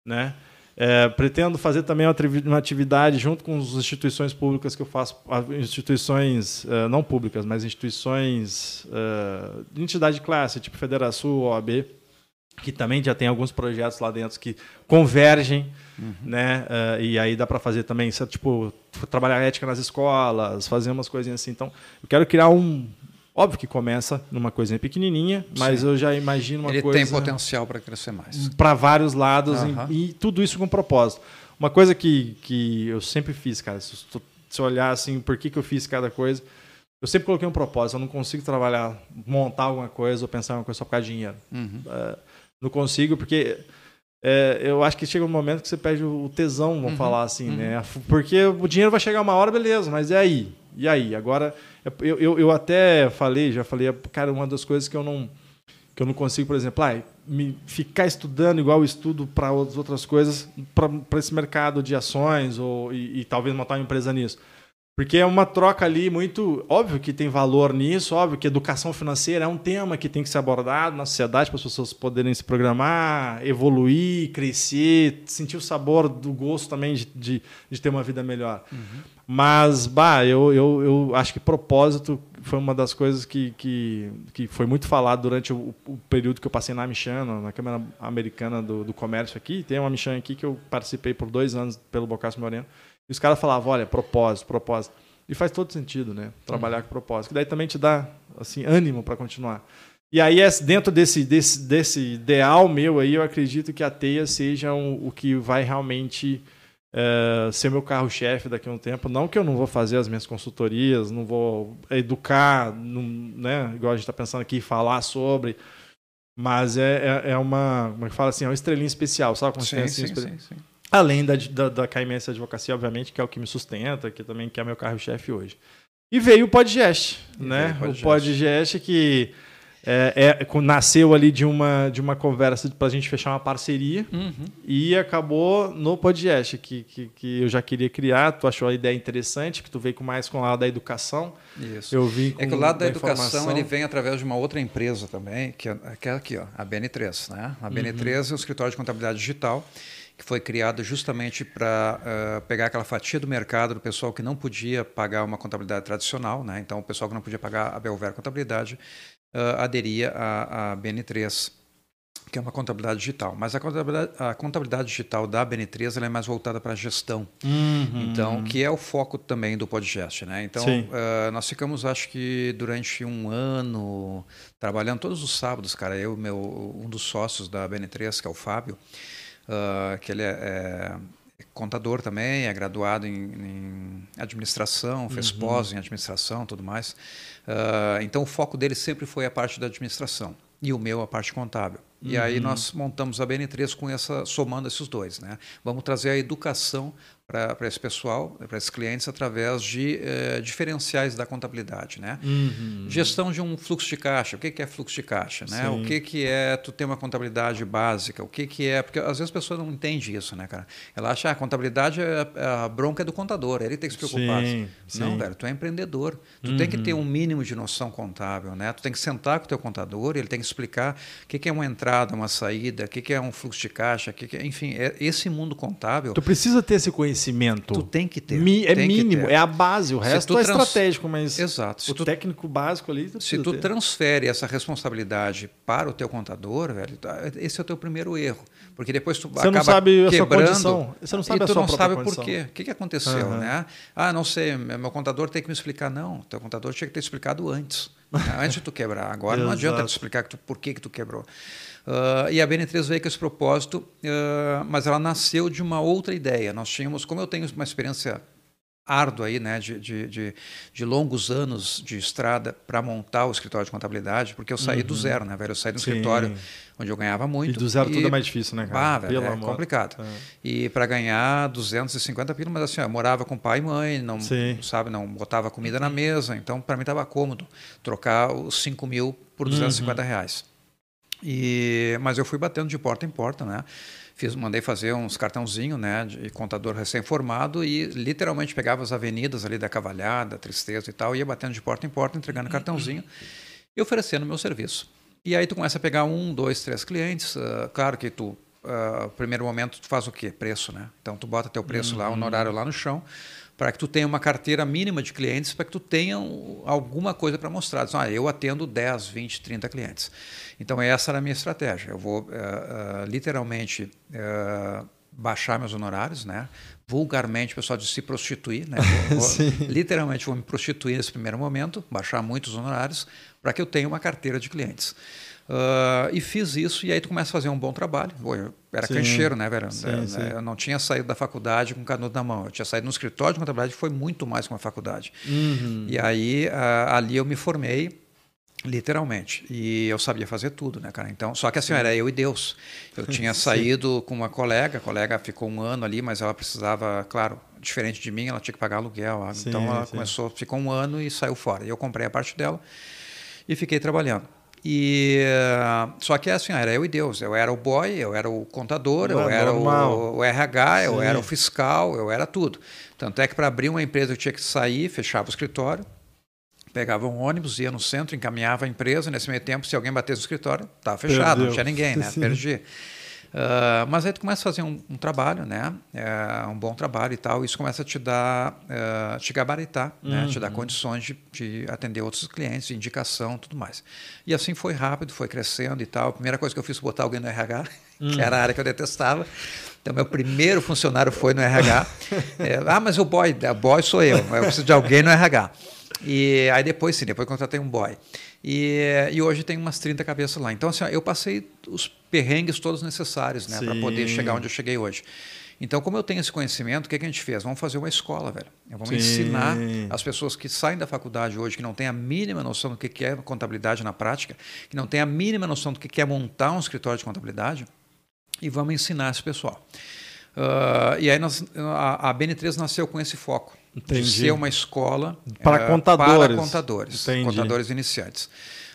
S1: né? É, pretendo fazer também uma atividade junto com as instituições públicas que eu faço, instituições uh, não públicas, mas instituições uh, de entidade de classe, tipo Federação, OAB, que também já tem alguns projetos lá dentro que convergem, uhum. né? Uh, e aí dá para fazer também, tipo, trabalhar ética nas escolas, fazer umas coisinhas assim. Então, eu quero criar um, Óbvio que começa numa coisinha pequenininha, mas Sim. eu já imagino uma
S2: Ele
S1: coisa.
S2: Ele tem potencial para crescer mais.
S1: Para vários lados uhum. e, e, tudo isso com propósito. Uma coisa que, que eu sempre fiz, cara, se, se olhar assim, por que, que eu fiz cada coisa, eu sempre coloquei um propósito. Eu não consigo trabalhar, montar alguma coisa ou pensar em uma coisa só por causa de dinheiro. Uhum. Uh, não consigo, porque é, eu acho que chega um momento que você perde o tesão, vamos uhum. falar assim, uhum. né? Porque o dinheiro vai chegar uma hora, beleza, mas e aí? E aí? Agora, eu, eu, eu até falei, já falei, cara, uma das coisas que eu não, que eu não consigo, por exemplo, ah, me ficar estudando igual eu estudo para outras coisas, para esse mercado de ações ou, e, e talvez montar uma empresa nisso. Porque é uma troca ali muito. Óbvio que tem valor nisso, óbvio que educação financeira é um tema que tem que ser abordado na sociedade para as pessoas poderem se programar, evoluir, crescer, sentir o sabor do gosto também de, de, de ter uma vida melhor. Uhum. Mas, bah, eu, eu, eu acho que propósito foi uma das coisas que, que, que foi muito falado durante o, o período que eu passei na Michana, na Câmara Americana do, do Comércio aqui. Tem uma Michana aqui que eu participei por dois anos pelo Bocassi Moreno. E os caras falavam, olha, propósito, propósito. E faz todo sentido, né? Trabalhar uhum. com propósito. Que daí também te dá assim, ânimo para continuar. E aí, dentro desse, desse, desse ideal meu aí, eu acredito que a teia seja um, o que vai realmente é, ser meu carro-chefe daqui a um tempo. Não que eu não vou fazer as minhas consultorias, não vou educar, não, né, igual a gente está pensando aqui, falar sobre. Mas é, é, é, uma, como é que fala assim, é uma estrelinha especial, sabe? Como
S2: sim, sim, sim, sim,
S1: Além da, da, da KMS Advocacia, obviamente, que é o que me sustenta, que também que é meu carro-chefe hoje. E veio o Podgest, né? o Podgest que é, é, nasceu ali de uma, de uma conversa para a gente fechar uma parceria
S2: uhum.
S1: e acabou no podcast que, que, que, eu já queria criar. Tu achou a ideia interessante, que tu veio com mais com o lado da educação.
S2: Isso.
S1: Eu vi
S2: é que o lado da, da educação ele vem através de uma outra empresa também, que é, que é aqui, ó, a BN3. Né? A BN3 uhum. é o escritório de contabilidade digital que foi criado justamente para uh, pegar aquela fatia do mercado do pessoal que não podia pagar uma contabilidade tradicional, né? então o pessoal que não podia pagar a Belver Contabilidade uh, aderia à, à BN3, que é uma contabilidade digital. Mas a contabilidade, a contabilidade digital da BN3 é mais voltada para a gestão.
S1: Uhum.
S2: Então, que é o foco também do podcast. Né? Então, uh, nós ficamos, acho que durante um ano, trabalhando todos os sábados, cara. Eu, meu, um dos sócios da BN3, que é o Fábio, uh, que ele é, é contador também, é graduado em, em administração, fez uhum. pós em administração, tudo mais. Uh, então o foco dele sempre foi a parte da administração e o meu a parte contábil. E uhum. aí nós montamos a BN3 com essa somando esses dois, né? Vamos trazer a educação para esse pessoal, para esses clientes, através de eh, diferenciais da contabilidade. Né?
S1: Uhum.
S2: Gestão de um fluxo de caixa. O que, que é fluxo de caixa? Né? O que, que é tu ter uma contabilidade básica? O que, que é. Porque às vezes as pessoas não entendem isso, né, cara? Ela acha que ah, a contabilidade é a bronca é do contador, ele tem que se preocupar.
S1: Sim,
S2: não,
S1: sim.
S2: velho, tu é empreendedor. Tu
S1: uhum.
S2: tem que ter um mínimo de noção contábil, né? Tu tem que sentar com o teu contador, ele tem que explicar o que, que é uma entrada, uma saída, o que, que é um fluxo de caixa, que que é... enfim, é esse mundo contábil.
S1: Tu precisa ter esse conhecimento conhecimento.
S2: Tu tem que ter.
S1: Mi, é
S2: tem
S1: mínimo, é a base. O resto é trans... estratégico, mas
S2: Exato.
S1: Se o tu... técnico básico ali.
S2: Se tu ter. transfere essa responsabilidade para o teu contador, velho, tá, esse é o teu primeiro erro. Porque depois tu
S1: você
S2: acaba
S1: não sabe
S2: quebrando, a
S1: condição. Você não sabe
S2: e
S1: tu
S2: a sua não sabe
S1: condição.
S2: por quê. O que, que aconteceu, uhum. né? Ah, não sei, meu contador tem que me explicar. Não, teu contador tinha que ter explicado antes. Né? antes de tu quebrar. Agora não adianta te explicar que tu, por que, que tu quebrou. Uh, e a BN3 veio com esse propósito, uh, mas ela nasceu de uma outra ideia. Nós tínhamos, como eu tenho uma experiência árdua aí, né, de, de, de, de longos anos de estrada para montar o escritório de contabilidade, porque eu saí uhum. do zero, né, velho? Eu saí do Sim. escritório onde eu ganhava muito.
S1: E do zero e... tudo é mais difícil, né, cara?
S2: Ah, velho, é amor. complicado. É. E para ganhar 250 pila, mas assim, eu morava com pai e mãe, não,
S1: Sim.
S2: sabe, não botava comida na mesa, então para mim estava cômodo trocar os 5 mil por 250 uhum. reais. E, mas eu fui batendo de porta em porta, né? Fiz, mandei fazer uns cartãozinhos, né, de contador recém-formado e literalmente pegava as avenidas ali da Cavalhada, Tristeza e tal, ia batendo de porta em porta, entregando cartãozinho e oferecendo meu serviço. E aí tu começa a pegar um, dois, três clientes. Uh, claro que tu, uh, primeiro momento, tu faz o quê? Preço, né? Então tu bota teu preço uhum. lá, honorário lá no chão para que tu tenha uma carteira mínima de clientes, para que tu tenha alguma coisa para mostrar. Diz, ah, eu atendo 10, 20, 30 clientes. Então, essa era a minha estratégia. Eu vou, uh, uh, literalmente, uh, baixar meus honorários, né? vulgarmente o pessoal de se prostituir, né? Vou, vou, literalmente vou me prostituir nesse primeiro momento, baixar muitos honorários, para que eu tenha uma carteira de clientes. Uh, e fiz isso, e aí tu começa a fazer um bom trabalho. Pô, eu era sim, cancheiro, né, velho?
S1: Sim,
S2: eu,
S1: sim.
S2: eu não tinha saído da faculdade com canudo na mão. Eu tinha saído no escritório de contabilidade, foi muito mais que uma faculdade.
S1: Uhum.
S2: E aí, uh, ali eu me formei, literalmente. E eu sabia fazer tudo, né, cara? Então, só que assim, era eu e Deus. Eu tinha saído com uma colega, a colega ficou um ano ali, mas ela precisava, claro, diferente de mim, ela tinha que pagar aluguel. então, ela começou, ficou um ano e saiu fora. E eu comprei a parte dela e fiquei trabalhando. E só que assim, era eu e Deus. Eu era o boy, eu era o contador, Não, eu era o, o, RH, Sim. eu era o fiscal, eu era tudo. Tanto é que para abrir uma empresa eu tinha que sair, fechava o escritório, pegava um ônibus, ia no centro, encaminhava a empresa. Nesse meio tempo, se alguém batesse no escritório, estava fechado, Perdeu. não tinha ninguém, né? Sim. Perdi. Uh, mas aí tu começa a fazer um, um trabalho, né? Uh, um bom trabalho e tal, e isso começa a te dar, uh, te gabaritar, uhum. né? Te dar uhum. condições de, de, atender outros clientes, de indicação tudo mais. E assim foi rápido, foi crescendo e tal. A primeira coisa que eu fiz foi botar alguém no RH, uhum. que era a área que eu detestava. Então, meu primeiro funcionário foi no RH. é, ah, mas o boy, o boy sou eu, eu preciso de alguém no RH. E aí depois sim, depois contratei um boy. E, e hoje tem umas 30 cabeças lá. Então, assim, eu passei os perrengues todos necessários né, para poder chegar onde eu cheguei hoje. Então, como eu tenho esse conhecimento, o que, que a gente fez? Vamos fazer uma escola, velho. Vamos
S1: Sim.
S2: ensinar as pessoas que saem da faculdade hoje, que não têm a mínima noção do que que é contabilidade na prática, que não têm a mínima noção do que que é montar um escritório de contabilidade, e vamos ensinar esse pessoal. Ah, e aí nós, a, a BN3 nasceu com esse foco.
S1: Entendi.
S2: De ser uma escola
S1: Para
S2: eh,
S1: contadores.
S2: para contadores,
S1: Entendi.
S2: contadores iniciantes.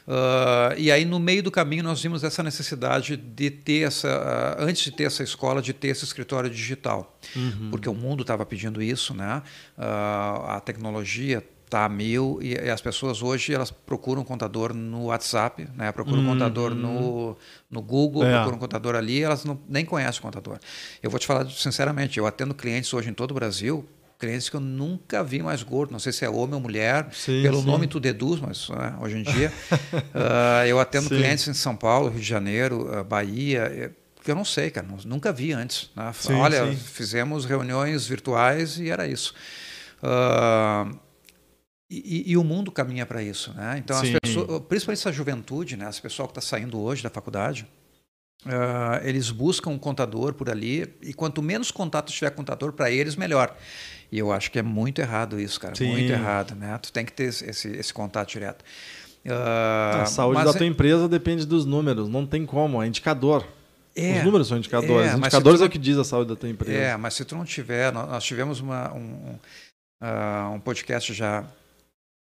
S2: Ah, e aí, no meio do caminho, nós vimos essa necessidade de ter essa, ah, antes de ter essa escola, de ter esse escritório digital.
S1: Uhum.
S2: Porque o mundo estava pedindo isso, né? Ah, a tecnologia está a mil e, e as pessoas hoje elas procuram um contador no WhatsApp, né? procuram um contador no, no Google,
S1: É.
S2: procuram um contador ali, elas não, nem conhecem o contador. Eu vou te falar sinceramente, eu atendo clientes hoje em todo o Brasil, clientes que eu nunca vi mais gordo, não sei se é homem ou mulher,
S1: Sim,
S2: pelo
S1: sim.
S2: nome tu deduz, mas né, hoje em dia ah, eu atendo
S1: Sim.
S2: clientes em São Paulo, Rio de Janeiro, ah, Bahia, eh, que eu não sei, cara, nu- nunca vi antes. né? Olha, fizemos reuniões virtuais e era isso. Ah, e, e- o mundo caminha para isso, né? Então, pessoas, principalmente essa juventude, né? Esse pessoal que está saindo hoje da faculdade, ah, eles buscam um contador por ali e quanto menos contato tiver com o contador para eles, melhor. E eu acho que é muito errado isso, cara.
S1: Sim.
S2: Muito errado, né? Tu tem que ter esse, esse, contato direto. Ah,
S1: A saúde da tua empresa depende dos números, não tem como, é indicador.
S2: É,
S1: Os números são indicadores.
S2: é,
S1: indicadores é o que diz a saúde da tua empresa.
S2: É, mas se tu não tiver, nó- nós tivemos uma, um, ah, um podcast já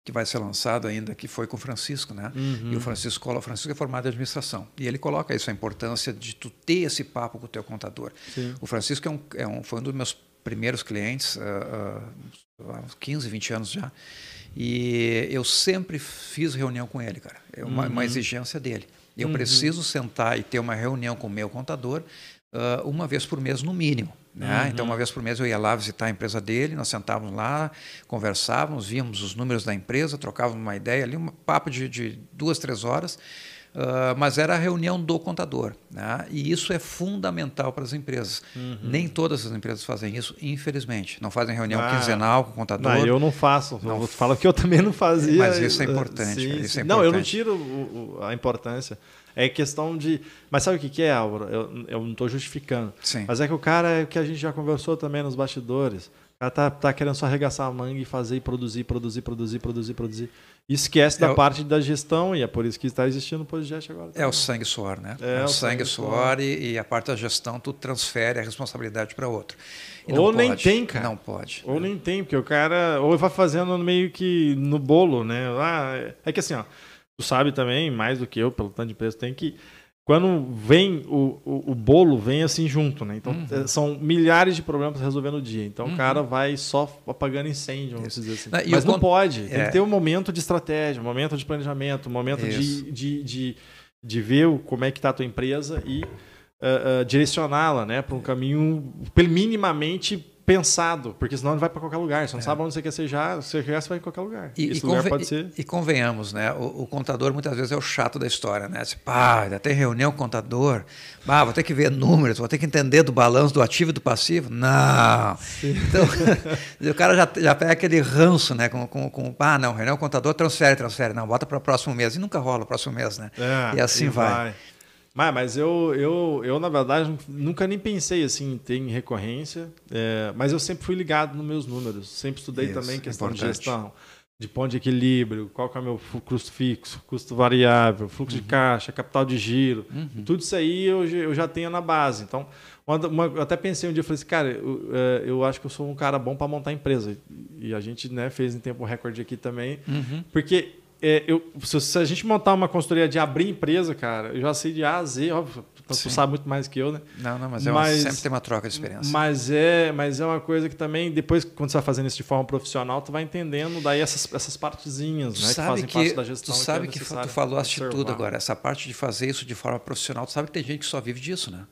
S2: que vai ser lançado ainda, que foi com o Francisco, né?
S1: Uhum.
S2: E o Francisco, colo- o Francisco é formado em administração. E ele coloca isso, a importância de tu ter esse papo com o teu contador.
S1: Sim.
S2: O Francisco é um, é um- foi um dos meus primeiros clientes, ah, ah, há uns 15, 20 anos já. E eu sempre fiz reunião com ele, cara. É uma, uma
S1: Uhum.
S2: exigência dele. Eu
S1: Uhum.
S2: preciso sentar e ter uma reunião com o meu contador ah, uma vez por mês, no mínimo. Né?
S1: Uhum.
S2: Então, uma vez por mês eu ia lá visitar a empresa dele, nós sentávamos lá, conversávamos, víamos os números da empresa, trocávamos uma ideia ali, um papo de, de duas, três horas. Ah, mas era a reunião do contador. Né? E isso é fundamental para as empresas.
S1: Uhum.
S2: Nem todas as empresas fazem isso, infelizmente. Não fazem reunião
S1: Ah.
S2: quinzenal com o contador.
S1: Não, eu não faço.
S2: Não.
S1: Eu falo que eu também não fazia.
S2: Mas isso é importante,
S1: Sim,
S2: isso é
S1: sim. Não, eu não
S2: importante.
S1: tiro a importância. É questão de. Mas sabe o que, que é, Álvaro? Eu, eu não estou justificando.
S2: Sim.
S1: Mas é que o cara é o que a gente já conversou também nos bastidores. O cara tá, tá querendo só arregaçar a manga e fazer e produzir, produzir, produzir, produzir, produzir. E esquece
S2: É
S1: da
S2: o-
S1: parte da gestão e é por isso que está existindo o podcast agora.
S2: É o sangue suor, né?
S1: É,
S2: É,
S1: o sangue
S2: sangue suor e, e a parte da gestão tu transfere a responsabilidade para outro. E
S1: Ou nem
S2: pode,
S1: tem, cara.
S2: Não pode.
S1: Ou nem tem, porque o cara. Ou vai fazendo meio que no bolo, né? Ah, é- é que assim, ó. Tu sabe também, mais do que eu, pelo tanto de preço, tem que. Quando vem o, o, o bolo, vem assim junto, né? Então
S2: Uhum.
S1: eh, são milhares de problemas pra resolver no dia. Então
S2: Uhum.
S1: o cara vai só apagando incêndio, vamos dizer assim.
S2: Não,
S1: Mas
S2: o
S1: não
S2: con-
S1: pode. Tem
S2: É.
S1: que ter um momento de estratégia, um momento de planejamento, um momento de,
S2: Isso.
S1: de, de, de ver o- como é que tá a tua empresa e ah, ah, direcioná-la, né, para um caminho minimamente pensado, porque senão ele vai para qualquer lugar. Você não sabe onde você quer ser já, você quer, você vai em qualquer lugar.
S2: É. E,
S1: Esse
S2: e
S1: lugar pode ser.
S2: e- e convenhamos, né? O, o contador muitas vezes é o chato da história, né? Você, pá, ainda tem reunião com o contador. Ah, vou ter que ver números, vou ter que entender do balanço do ativo e do passivo. Não. Então, o cara já, já pega aquele ranço, né? Com, com, com ah, não, reunião com o contador, transfere, transfere. Não, bota para o próximo mês. E nunca rola o próximo mês, né?
S1: É,
S2: e assim vai.
S1: Mas, mas eu, eu, eu, na verdade, nunca nem pensei assim, em ter em recorrência, é, mas eu sempre fui ligado nos meus números. Sempre estudei
S2: Isso,
S1: também questão de
S2: importante.
S1: gestão, de ponto de equilíbrio, qual que é o meu custo fixo, custo variável, fluxo
S2: Uhum.
S1: de caixa, capital de giro. Tudo isso aí eu, já- eu já tenho na base. Então, uma- uma- eu até pensei um dia, eu falei assim, cara, eu, é, eu acho que eu sou um cara bom para montar empresa. E a gente né, fez em tempo recorde aqui também.
S2: Uhum.
S1: Porque é, eu, se, se a gente montar uma consultoria de abrir empresa, cara, eu já sei de A a Z, óbvio, tu
S2: Sim.
S1: sabe muito mais que eu, né?
S2: Não, não, mas, é
S1: Mas-
S2: uma, sempre tem uma troca de experiência.
S1: Mas é, mas é uma coisa que também, depois, quando você vai fazendo isso de forma profissional, tu vai entendendo daí essas, essas partezinhas,
S2: Tu
S1: né? Que
S2: sabe
S1: fazem
S2: que,
S1: parte da gestão.
S2: tu
S1: que
S2: sabe
S1: é
S2: que, tu falaste
S1: observar.
S2: tudo agora, essa parte de fazer isso de forma profissional, tu sabe que tem gente que só vive disso, né?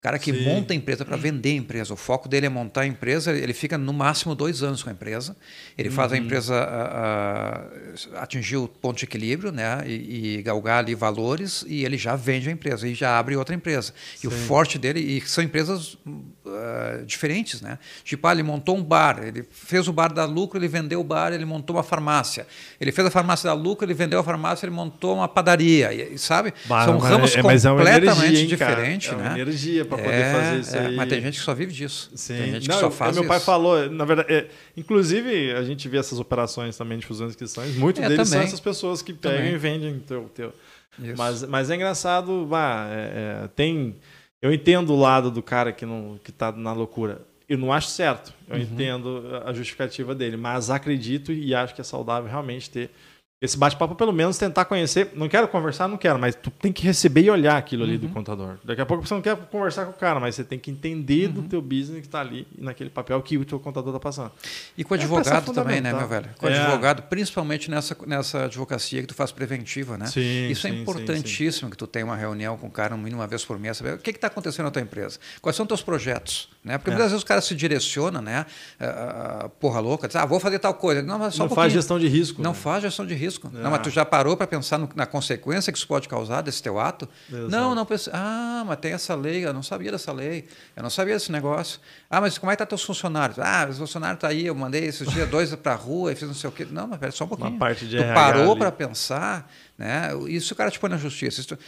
S2: O cara que
S1: Sim.
S2: monta a empresa para vender a empresa, o foco dele é montar a empresa, ele fica no máximo dois anos com a empresa, ele faz a
S1: Uhum.
S2: empresa ah, ah, atingir o ponto de equilíbrio, né? E, e galgar ali valores e ele já vende a empresa e já abre outra empresa. E o
S1: Sim.
S2: forte dele, e são empresas ah, diferentes, né? Tipo, ah, ele montou um bar, ele fez o bar dar lucro, ele vendeu o bar, ele montou uma farmácia. Ele fez a farmácia dar lucro, ele vendeu a farmácia, ele montou uma padaria, e, sabe?
S1: Bah,
S2: são
S1: mas
S2: ramos
S1: é- é
S2: completamente
S1: energia, hein,
S2: diferentes,
S1: é uma
S2: né?
S1: energia para
S2: É,
S1: poder fazer isso
S2: é,
S1: aí.
S2: Mas tem gente que só vive disso.
S1: Sim.
S2: Tem gente
S1: Não,
S2: que só
S1: eu-
S2: faz
S1: meu pai
S2: isso.
S1: falou, na verdade, é, inclusive a gente vê essas operações também de fusões e aquisições, muitos
S2: É,
S1: deles são
S2: também.
S1: essas pessoas que pegam
S2: Também.
S1: e vendem teu, teu.
S2: Isso.
S1: Mas, mas é engraçado, é, é, tem. Eu entendo o lado do cara que não que tá na loucura. Eu não acho certo. Eu
S2: Uhum.
S1: entendo a justificativa dele, mas acredito e acho que é saudável realmente ter esse bate-papo, pelo menos tentar conhecer. Não quero conversar, não quero, mas tu tem que receber e olhar aquilo ali do
S2: Uhum.
S1: contador. Daqui a pouco você não quer conversar com o cara, mas você tem que entender
S2: Uhum.
S1: do teu business que está ali naquele papel que o teu contador está passando.
S2: E com
S1: É peça
S2: advogado também, né, meu velho? Com
S1: É.
S2: advogado, principalmente nessa, nessa advocacia que tu faz preventiva, né?
S1: Sim,
S2: Isso é
S1: sim, sim,
S2: importantíssimo que tu tenha uma reunião com o cara no mínimo uma vez por mês, saber o que está acontecendo na tua empresa, quais são teus projetos, né? Porque
S1: É.
S2: muitas vezes o cara se direciona, né? ah, porra louca, diz, ah, vou fazer tal coisa. Não, mas só
S1: não
S2: um
S1: faz gestão de risco.
S2: Não
S1: né?
S2: faz gestão de risco.
S1: É.
S2: Não, mas tu já parou para pensar no- na consequência que isso pode causar desse teu ato?
S1: Exato.
S2: Não, não pensei. Ah, mas tem essa lei, eu não sabia dessa lei, eu não sabia desse negócio. Ah, mas como é que tá teus funcionários? Ah, os funcionários tá aí, eu mandei esses dias dois para a rua e fiz não sei o quê. Não, mas pera só um pouquinho.
S1: Uma parte de
S2: tu
S1: RH
S2: parou para pensar, né? Isso o cara te põe na justiça. Isso-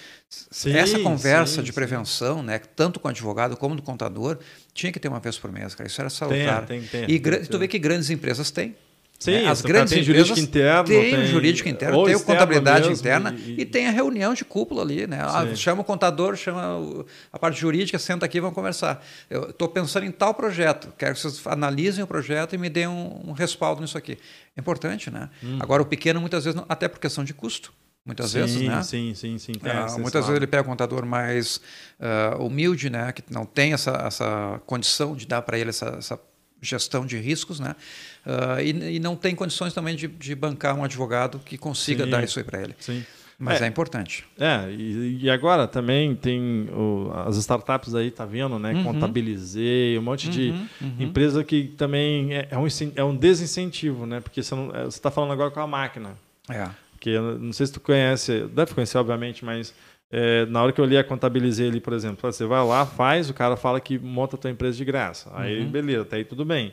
S1: Sim,
S2: essa conversa
S1: sim,
S2: de
S1: sim.
S2: prevenção, né, tanto com o advogado como do contador, tinha que ter uma vez por mês, cara. Isso era salutar.
S1: tem, tem,
S2: e
S1: tem
S2: gra-
S1: que
S2: tu vê que grandes empresas têm.
S1: Sim,
S2: né? As
S1: cara
S2: grandes
S1: tem
S2: empresas
S1: jurídico interno,
S2: tem,
S1: tem-
S2: jurídico interno, tem contabilidade interna
S1: e-
S2: e, tem a reunião de cúpula ali, né? Ah, chama o contador, chama a parte jurídica, senta aqui e vamos conversar. Eu estou pensando em tal projeto, quero que vocês analisem o projeto e me deem um, um respaldo nisso aqui. É importante, né? Agora, o pequeno, muitas vezes, não- até por questão de custo, muitas
S1: Sim,
S2: vezes, né?
S1: sim, sim, sim. esse
S2: muitas
S1: lado.
S2: vezes ele pega um contador mais ah, humilde, né, que não tem essa, essa condição de dar para ele essa, essa gestão de riscos, né, Ah, e, e não tem condições também de, de bancar um advogado que consiga
S1: Sim.
S2: dar isso aí para ele.
S1: Sim.
S2: Mas é,
S1: É.
S2: importante.
S1: É, e, e agora também tem o- as startups aí, tá vendo, né?
S2: Uhum.
S1: Contabilizei, um monte de empresa que também é, é um, é um desincentivo, né? Porque você não- é, você está falando agora com a máquina.
S2: É.
S1: Que eu não sei se tu conhece, deve conhecer, obviamente, mas é, na hora que eu li a contabilizei ali, por exemplo, você vai lá, faz, o cara fala que monta a tua empresa de graça. Aí,
S2: Uhum.
S1: beleza, até aí tudo bem.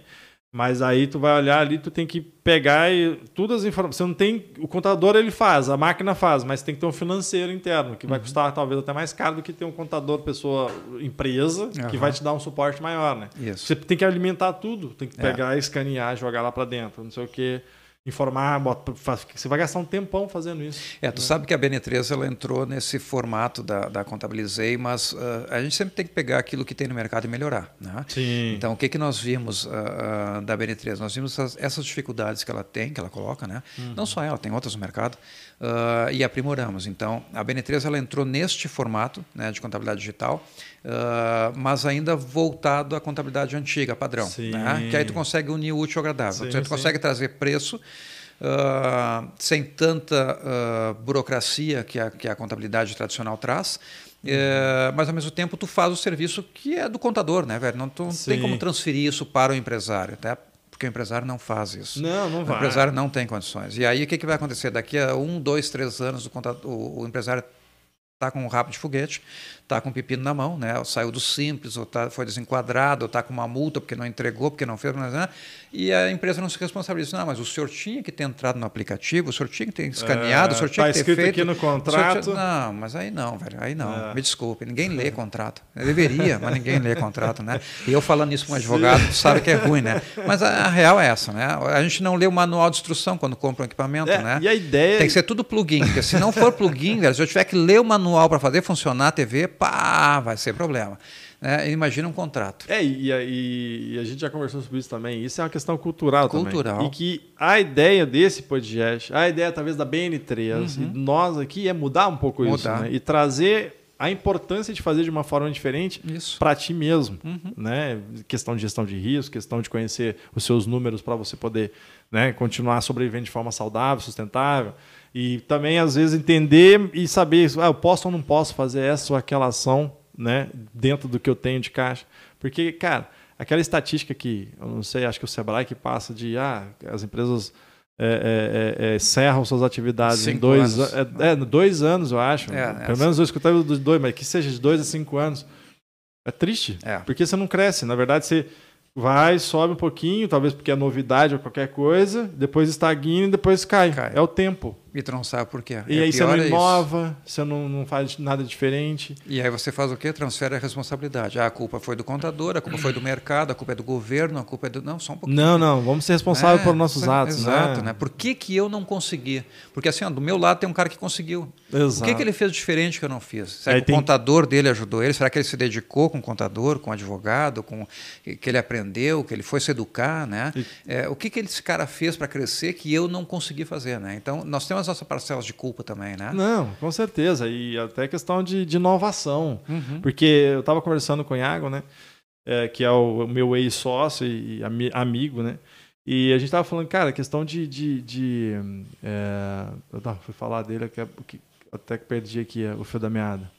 S1: Mas aí tu vai olhar ali, tu tem que pegar e todas as informações. Você não tem. O contador ele faz, a máquina faz, mas tem que ter um financeiro interno, que vai
S2: Uhum.
S1: custar talvez até mais caro do que ter um contador, pessoa, empresa, que
S2: Aham.
S1: vai te dar um suporte maior, né?
S2: Isso.
S1: Você tem que alimentar tudo, tem que
S2: É.
S1: pegar, escanear, jogar lá para dentro, não sei o quê, informar, bota, faz- você vai gastar um tempão fazendo isso.
S2: É, tu sabe que a BN3 ela entrou nesse formato da, da Contabilizei, mas ah, a gente sempre tem que pegar aquilo que tem no mercado e melhorar. Né?
S1: Sim.
S2: Então, o que, que nós vimos ah, ah, da BN3? Nós vimos essas, essas dificuldades que ela tem, que ela coloca, né? não só ela, tem outras no mercado, ah, e aprimoramos. Então, a BN3 ela entrou neste formato né, de contabilidade digital, ah, mas ainda voltado à contabilidade antiga, padrão. Né? Que aí tu consegue unir o útil ao agradável.
S1: Sim,
S2: tu
S1: sim.
S2: consegue trazer preço ah, sem tanta burocracia que a, que a contabilidade tradicional traz. eh, mas ao mesmo tempo tu faz o serviço que é do contador, né, velho? Não tu não tem como transferir isso para o empresário, até porque o empresário não faz isso.
S1: Não, não
S2: O
S1: vai.
S2: empresário não tem condições. E aí o que, que vai acontecer? Daqui a um, dois, três anos o, contador, o, o empresário está com um rabo de foguete, está com um pepino na mão, né? Ou saiu do simples, ou tá, foi desenquadrado, ou está com uma multa porque não entregou, porque não fez, né? e a empresa não se responsabiliza. Não, mas o senhor tinha que ter entrado no aplicativo, o senhor tinha que ter escaneado,
S1: É,
S2: o senhor tinha
S1: tá
S2: que ter
S1: escrito
S2: feito.
S1: aqui no
S2: o senhor
S1: contrato.
S2: tinha- Não, mas aí não, velho, aí não.
S1: É.
S2: Me desculpe, ninguém lê contrato. Eu deveria, mas ninguém lê contrato, né? E eu falando isso com um advogado, tu sabe que é ruim, né? Mas a, a real é essa, né? A gente não lê o manual de instrução quando compra um equipamento,
S1: É,
S2: né?
S1: E a ideia
S2: Tem que ser tudo plugin, porque se não for plugin, velho, se eu tiver que ler o manual para fazer funcionar a TV, pá, vai ser problema. Né? Imagina um contrato.
S1: É, e, a- e- e a gente já conversou sobre isso também. Isso é uma questão cultural,
S2: Cultural.
S1: também. E que a ideia desse podcast, a ideia talvez da BN3 e de nós aqui é mudar um pouco isso,
S2: Uhum. Mudar.
S1: né? E trazer a importância de fazer de uma forma diferente
S2: Isso.
S1: para ti mesmo,
S2: Uhum.
S1: né? Questão de gestão de risco, questão de conhecer os seus números para você poder, né, continuar sobrevivendo de forma saudável, sustentável. E também às vezes entender e saber, ah, eu posso ou não posso fazer essa ou aquela ação, né, dentro do que eu tenho de caixa. Porque, cara, aquela estatística que, eu não sei, acho que o Sebrae que passa de, ah, as empresas é, é, é, encerram suas atividades em
S2: Cinco
S1: dois,
S2: anos.
S1: é, é, dois anos, eu acho.
S2: É,
S1: Pelo menos eu escutei dos dois, mas que seja de dois a cinco anos. É triste.
S2: É.
S1: Porque você não cresce. Na verdade, você, vai, sobe um pouquinho, talvez porque é novidade ou qualquer coisa, depois estagna e depois cai.
S2: Cai.
S1: É o tempo.
S2: E tu não sabe por quê.
S1: E
S2: É
S1: aí você não
S2: é
S1: inova, você não, não faz nada diferente.
S2: E aí você faz o quê? Transfere a responsabilidade. Ah, a culpa foi do contador, a culpa foi do mercado, a culpa é do governo, a culpa é do. Não, só um pouquinho.
S1: Não, não, vamos ser responsáveis
S2: É,
S1: por nossos
S2: é,
S1: atos.
S2: Exato,
S1: né?
S2: né? Por que, que eu não consegui? Porque assim, ó, do meu lado tem um cara que conseguiu. O
S1: Exato.
S2: que, que ele fez diferente que eu não fiz? Será
S1: Aí
S2: que
S1: tem-
S2: o contador dele ajudou ele? Será que ele se dedicou com o contador, com o advogado, com que ele aprendeu, que ele foi se educar, né?
S1: E-
S2: É, o que, que esse cara fez para crescer que eu não consegui fazer, né? Então nós temos nossas parcelas de culpa também, né?
S1: Não, com certeza. E até questão de, de inovação.
S2: Uhum.
S1: Porque eu estava conversando com o Iago, né? é, que é o meu ex-sócio e ami- amigo, né? E a gente estava falando, cara, questão de. de, de é, eu tava, fui falar dele, que, é- que- até que perdi aqui o fio da meada.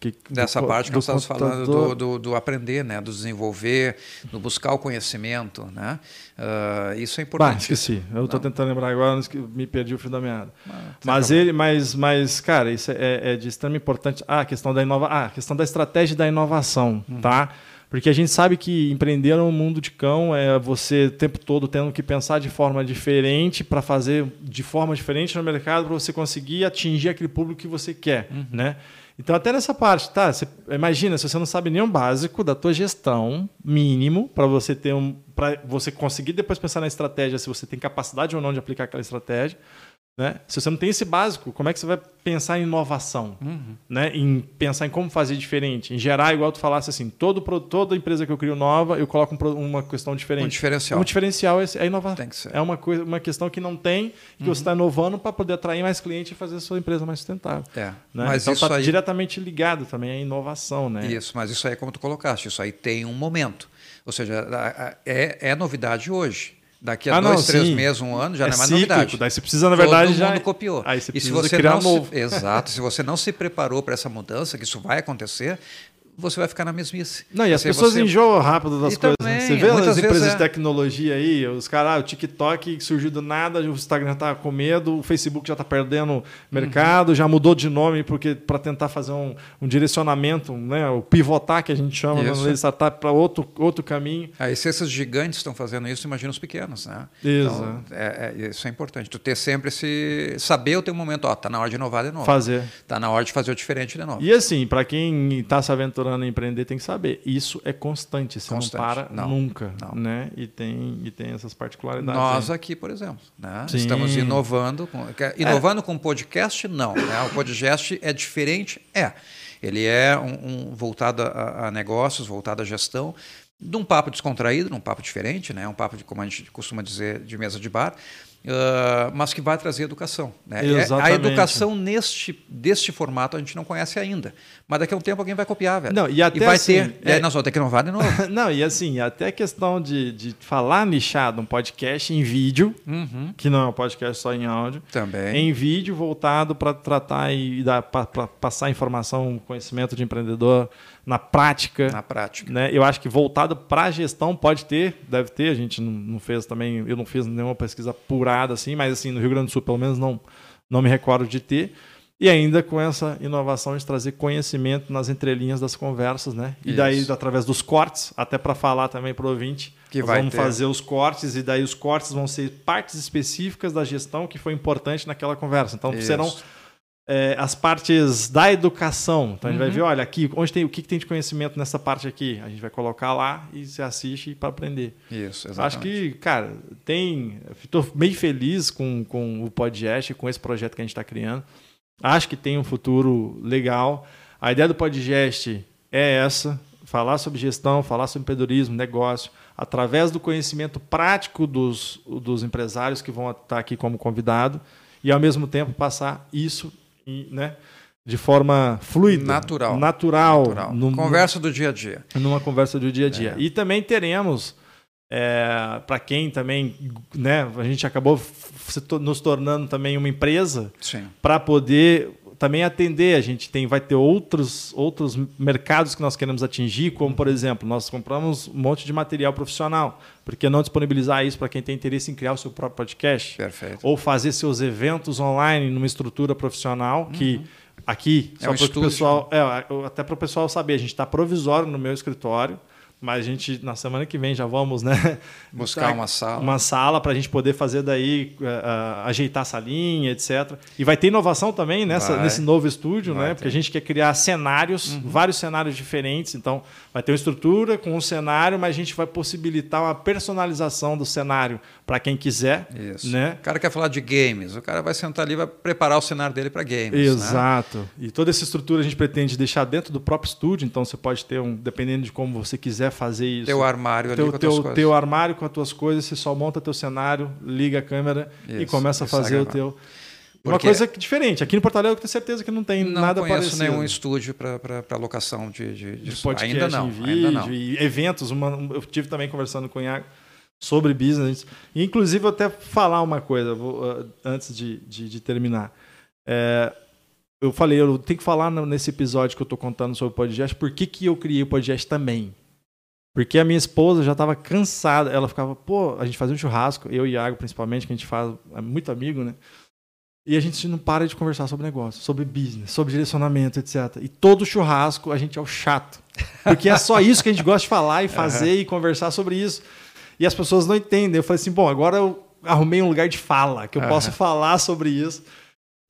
S1: Que-
S2: Dessa
S1: do
S2: parte que nós estamos falando do, do, do aprender, né? do desenvolver, do buscar o conhecimento. Né? Ah, isso é
S1: Ah,
S2: importante.
S1: esqueci. Eu estou tentando lembrar agora, me perdi o fio da meada.
S2: Ah,
S1: Mas ele, mas, mas, cara, isso é, é de extrema importância. Ah, a questão da inova, ah, a questão da estratégia da inovação,
S2: Uhum.
S1: tá? Porque a gente sabe que empreender no mundo de cão é você o tempo todo tendo que pensar de forma diferente para fazer de forma diferente no mercado para você conseguir atingir aquele público que você quer,
S2: Uhum.
S1: né? Então até nessa parte, tá? Você, imagina se você não sabe nem o básico da tua gestão mínimo para você ter um, para você conseguir depois pensar na estratégia se você tem capacidade ou não de aplicar aquela estratégia. Né? Se você não tem esse básico, como é que você vai pensar em inovação?
S2: Uhum.
S1: Né? Em pensar em como fazer diferente? Em gerar, igual tu falasse assim, todo, toda empresa que eu crio nova, eu coloco um uma questão diferente.
S2: Um diferencial.
S1: Um diferencial é, é inovar.
S2: Tem que ser.
S1: É uma, coisa, uma questão que não tem, que você está inovando para poder atrair mais cliente e fazer a sua empresa mais sustentável.
S2: É.
S1: Né?
S2: Mas
S1: então
S2: isso
S1: está
S2: aí,
S1: diretamente ligado também à inovação. Né?
S2: Isso, mas isso aí, como tu colocaste, isso aí tem um momento. Ou seja, é, é novidade hoje. Daqui a
S1: Ah, não,
S2: dois, três
S1: sim.
S2: meses, um ano, já
S1: É
S2: não é mais
S1: cíclico,
S2: novidade.
S1: daí você precisa, na verdade,
S2: Todo
S1: já-
S2: mundo copiou.
S1: Aí você
S2: e se
S1: precisa
S2: você
S1: criar
S2: não
S1: novo.
S2: Se, exato. se você não se preparou para essa mudança, que isso vai acontecer, você vai ficar na mesmice.
S1: Não, e as pessoas
S2: você-
S1: enjoam rápido das
S2: E
S1: coisas.
S2: também,
S1: né? Você vê as empresas
S2: vezes
S1: de
S2: é.
S1: tecnologia aí, os caras, ah, o TikTok surgiu do nada, o Instagram tá com medo, o Facebook já tá perdendo mercado, já mudou de nome porque para tentar fazer um, um direcionamento, né, o pivotar que a gente chama
S2: Isso.
S1: lei de startup para outro, outro caminho.
S2: Aí, se esses gigantes estão fazendo isso, imagina os pequenos, né?
S1: Exato.
S2: Então, é, é- isso é importante. Tu ter sempre esse... Saber o teu momento. Ó, tá na hora de inovar de novo.
S1: Fazer.
S2: Tá na hora de fazer o diferente de novo.
S1: E assim, para quem está se aventurando em empreender, tem que saber, isso é constante, você
S2: Constante.
S1: não para
S2: Não.
S1: nunca,
S2: Não.
S1: né? E tem, e tem essas particularidades.
S2: Nós aqui, por exemplo, né?
S1: Sim. É.
S2: estamos inovando. Com, quer- inovando com podcast, não. Né? O podcast é diferente? É. Ele é um, um voltado a, a negócios, voltado à gestão, de um papo descontraído, num papo diferente, né? um papo, de, como a gente costuma dizer, de mesa de bar, ah, mas que vai trazer educação. Né? E é- A
S1: Exatamente.
S2: educação neste, deste formato a gente não conhece ainda. Mas daqui a um tempo alguém vai copiar, velho.
S1: Não, e até
S2: vai
S1: assim,
S2: ter. E aí
S1: é-
S2: nós vamos ter que inovar de novo.
S1: Não, e assim, até a questão de, de falar nichado um podcast em vídeo,
S2: Uhum.
S1: que não é um podcast só em áudio,
S2: Também.
S1: em vídeo voltado para tratar e dar, para passar informação, conhecimento de empreendedor na prática.
S2: Na prática.
S1: Né? Eu acho que voltado para a gestão pode ter, deve ter. A gente não, não fez também, eu não fiz nenhuma pesquisa apurada assim, mas assim no Rio Grande do Sul pelo menos não, não me recordo de ter. E ainda com essa inovação de trazer conhecimento nas entrelinhas das conversas, né? E daí
S2: Isso.
S1: através dos cortes, até para falar também para o ouvinte,
S2: Que
S1: nós
S2: vai
S1: vamos
S2: ter.
S1: fazer os cortes e daí os cortes vão ser partes específicas da gestão que foi importante naquela conversa. Então
S2: Isso.
S1: serão é, as partes da educação. Então a gente vai
S2: Uhum.
S1: ver, olha, aqui, onde tem o que, que tem de conhecimento nessa parte aqui. A gente vai colocar lá e você assiste para aprender.
S2: Isso, exatamente.
S1: Acho que, cara, tem. Estou bem feliz com, com o podcast, com esse projeto que a gente está criando. Acho que tem um futuro legal. A ideia do podcast é essa: falar sobre gestão, falar sobre empreendedorismo, negócio, através do conhecimento prático dos, dos empresários que vão estar aqui como convidado, e ao mesmo tempo passar isso né, de forma fluida,
S2: Natural.
S1: natural,
S2: Natural.
S1: num-
S2: Conversa do dia a dia.
S1: numa conversa do dia a dia.
S2: É.
S1: E também teremos, para quem também, né, a gente acabou nos tornando também uma empresa para poder também atender. A gente tem, vai ter outros, outros mercados que nós queremos atingir, como por exemplo, nós compramos um monte de material profissional. Por que não disponibilizar isso para quem tem interesse em criar o seu próprio podcast?
S2: Perfeito.
S1: ou fazer seus eventos online numa estrutura profissional que aqui
S2: É
S1: só
S2: um
S1: para o pessoal é, até para o pessoal saber a gente está provisório no meu escritório mas a gente, na semana que vem, já vamos, né?
S2: Buscar uma sala.
S1: Uma sala para a gente poder fazer daí, uh, uh, ajeitar a salinha, etc. E vai ter inovação também nessa, nesse novo estúdio, vai né? Ter. Porque a gente quer criar cenários, uhum. vários cenários diferentes. Então, vai ter uma estrutura com um cenário, mas a gente vai possibilitar uma personalização do cenário para quem quiser.
S2: Isso.
S1: Né?
S2: O cara quer falar de games, o cara vai sentar ali e vai preparar o cenário dele para games. Né?
S1: Exato. Né? E toda essa estrutura a gente pretende deixar dentro do próprio estúdio, então você pode ter um, dependendo de como você quiser fazer isso.
S2: Teu armário
S1: teu,
S2: ali com
S1: teu, teu armário com as tuas coisas, você só monta teu cenário, liga a câmera isso, e começa a fazer o teu. Porque uma coisa diferente. Aqui no Porto Alegre eu tenho certeza que não tem
S2: não
S1: nada
S2: parecido.
S1: Não
S2: conheço nenhum estúdio para locação de, de, de,
S1: de podcast ainda não, vídeo ainda não. e eventos. Uma, eu tive também conversando com o Iago sobre business. Inclusive, eu até falar uma coisa vou, uh, antes de, de, de terminar. É, eu falei, eu tenho que falar nesse episódio que eu estou contando sobre o podcast, por que, que eu criei o podcast também. Porque a minha esposa já estava cansada, ela ficava, pô, a gente fazia um churrasco, eu e Iago principalmente, que a gente faz, é muito amigo, né? E a gente não para de conversar sobre negócio, sobre business, sobre direcionamento, etc. E todo churrasco a gente é o chato. Porque é só isso que a gente gosta de falar e fazer uhum. e conversar sobre isso. E as pessoas não entendem. Eu falei assim, bom, agora eu arrumei um lugar de fala, que eu uhum. posso falar sobre isso.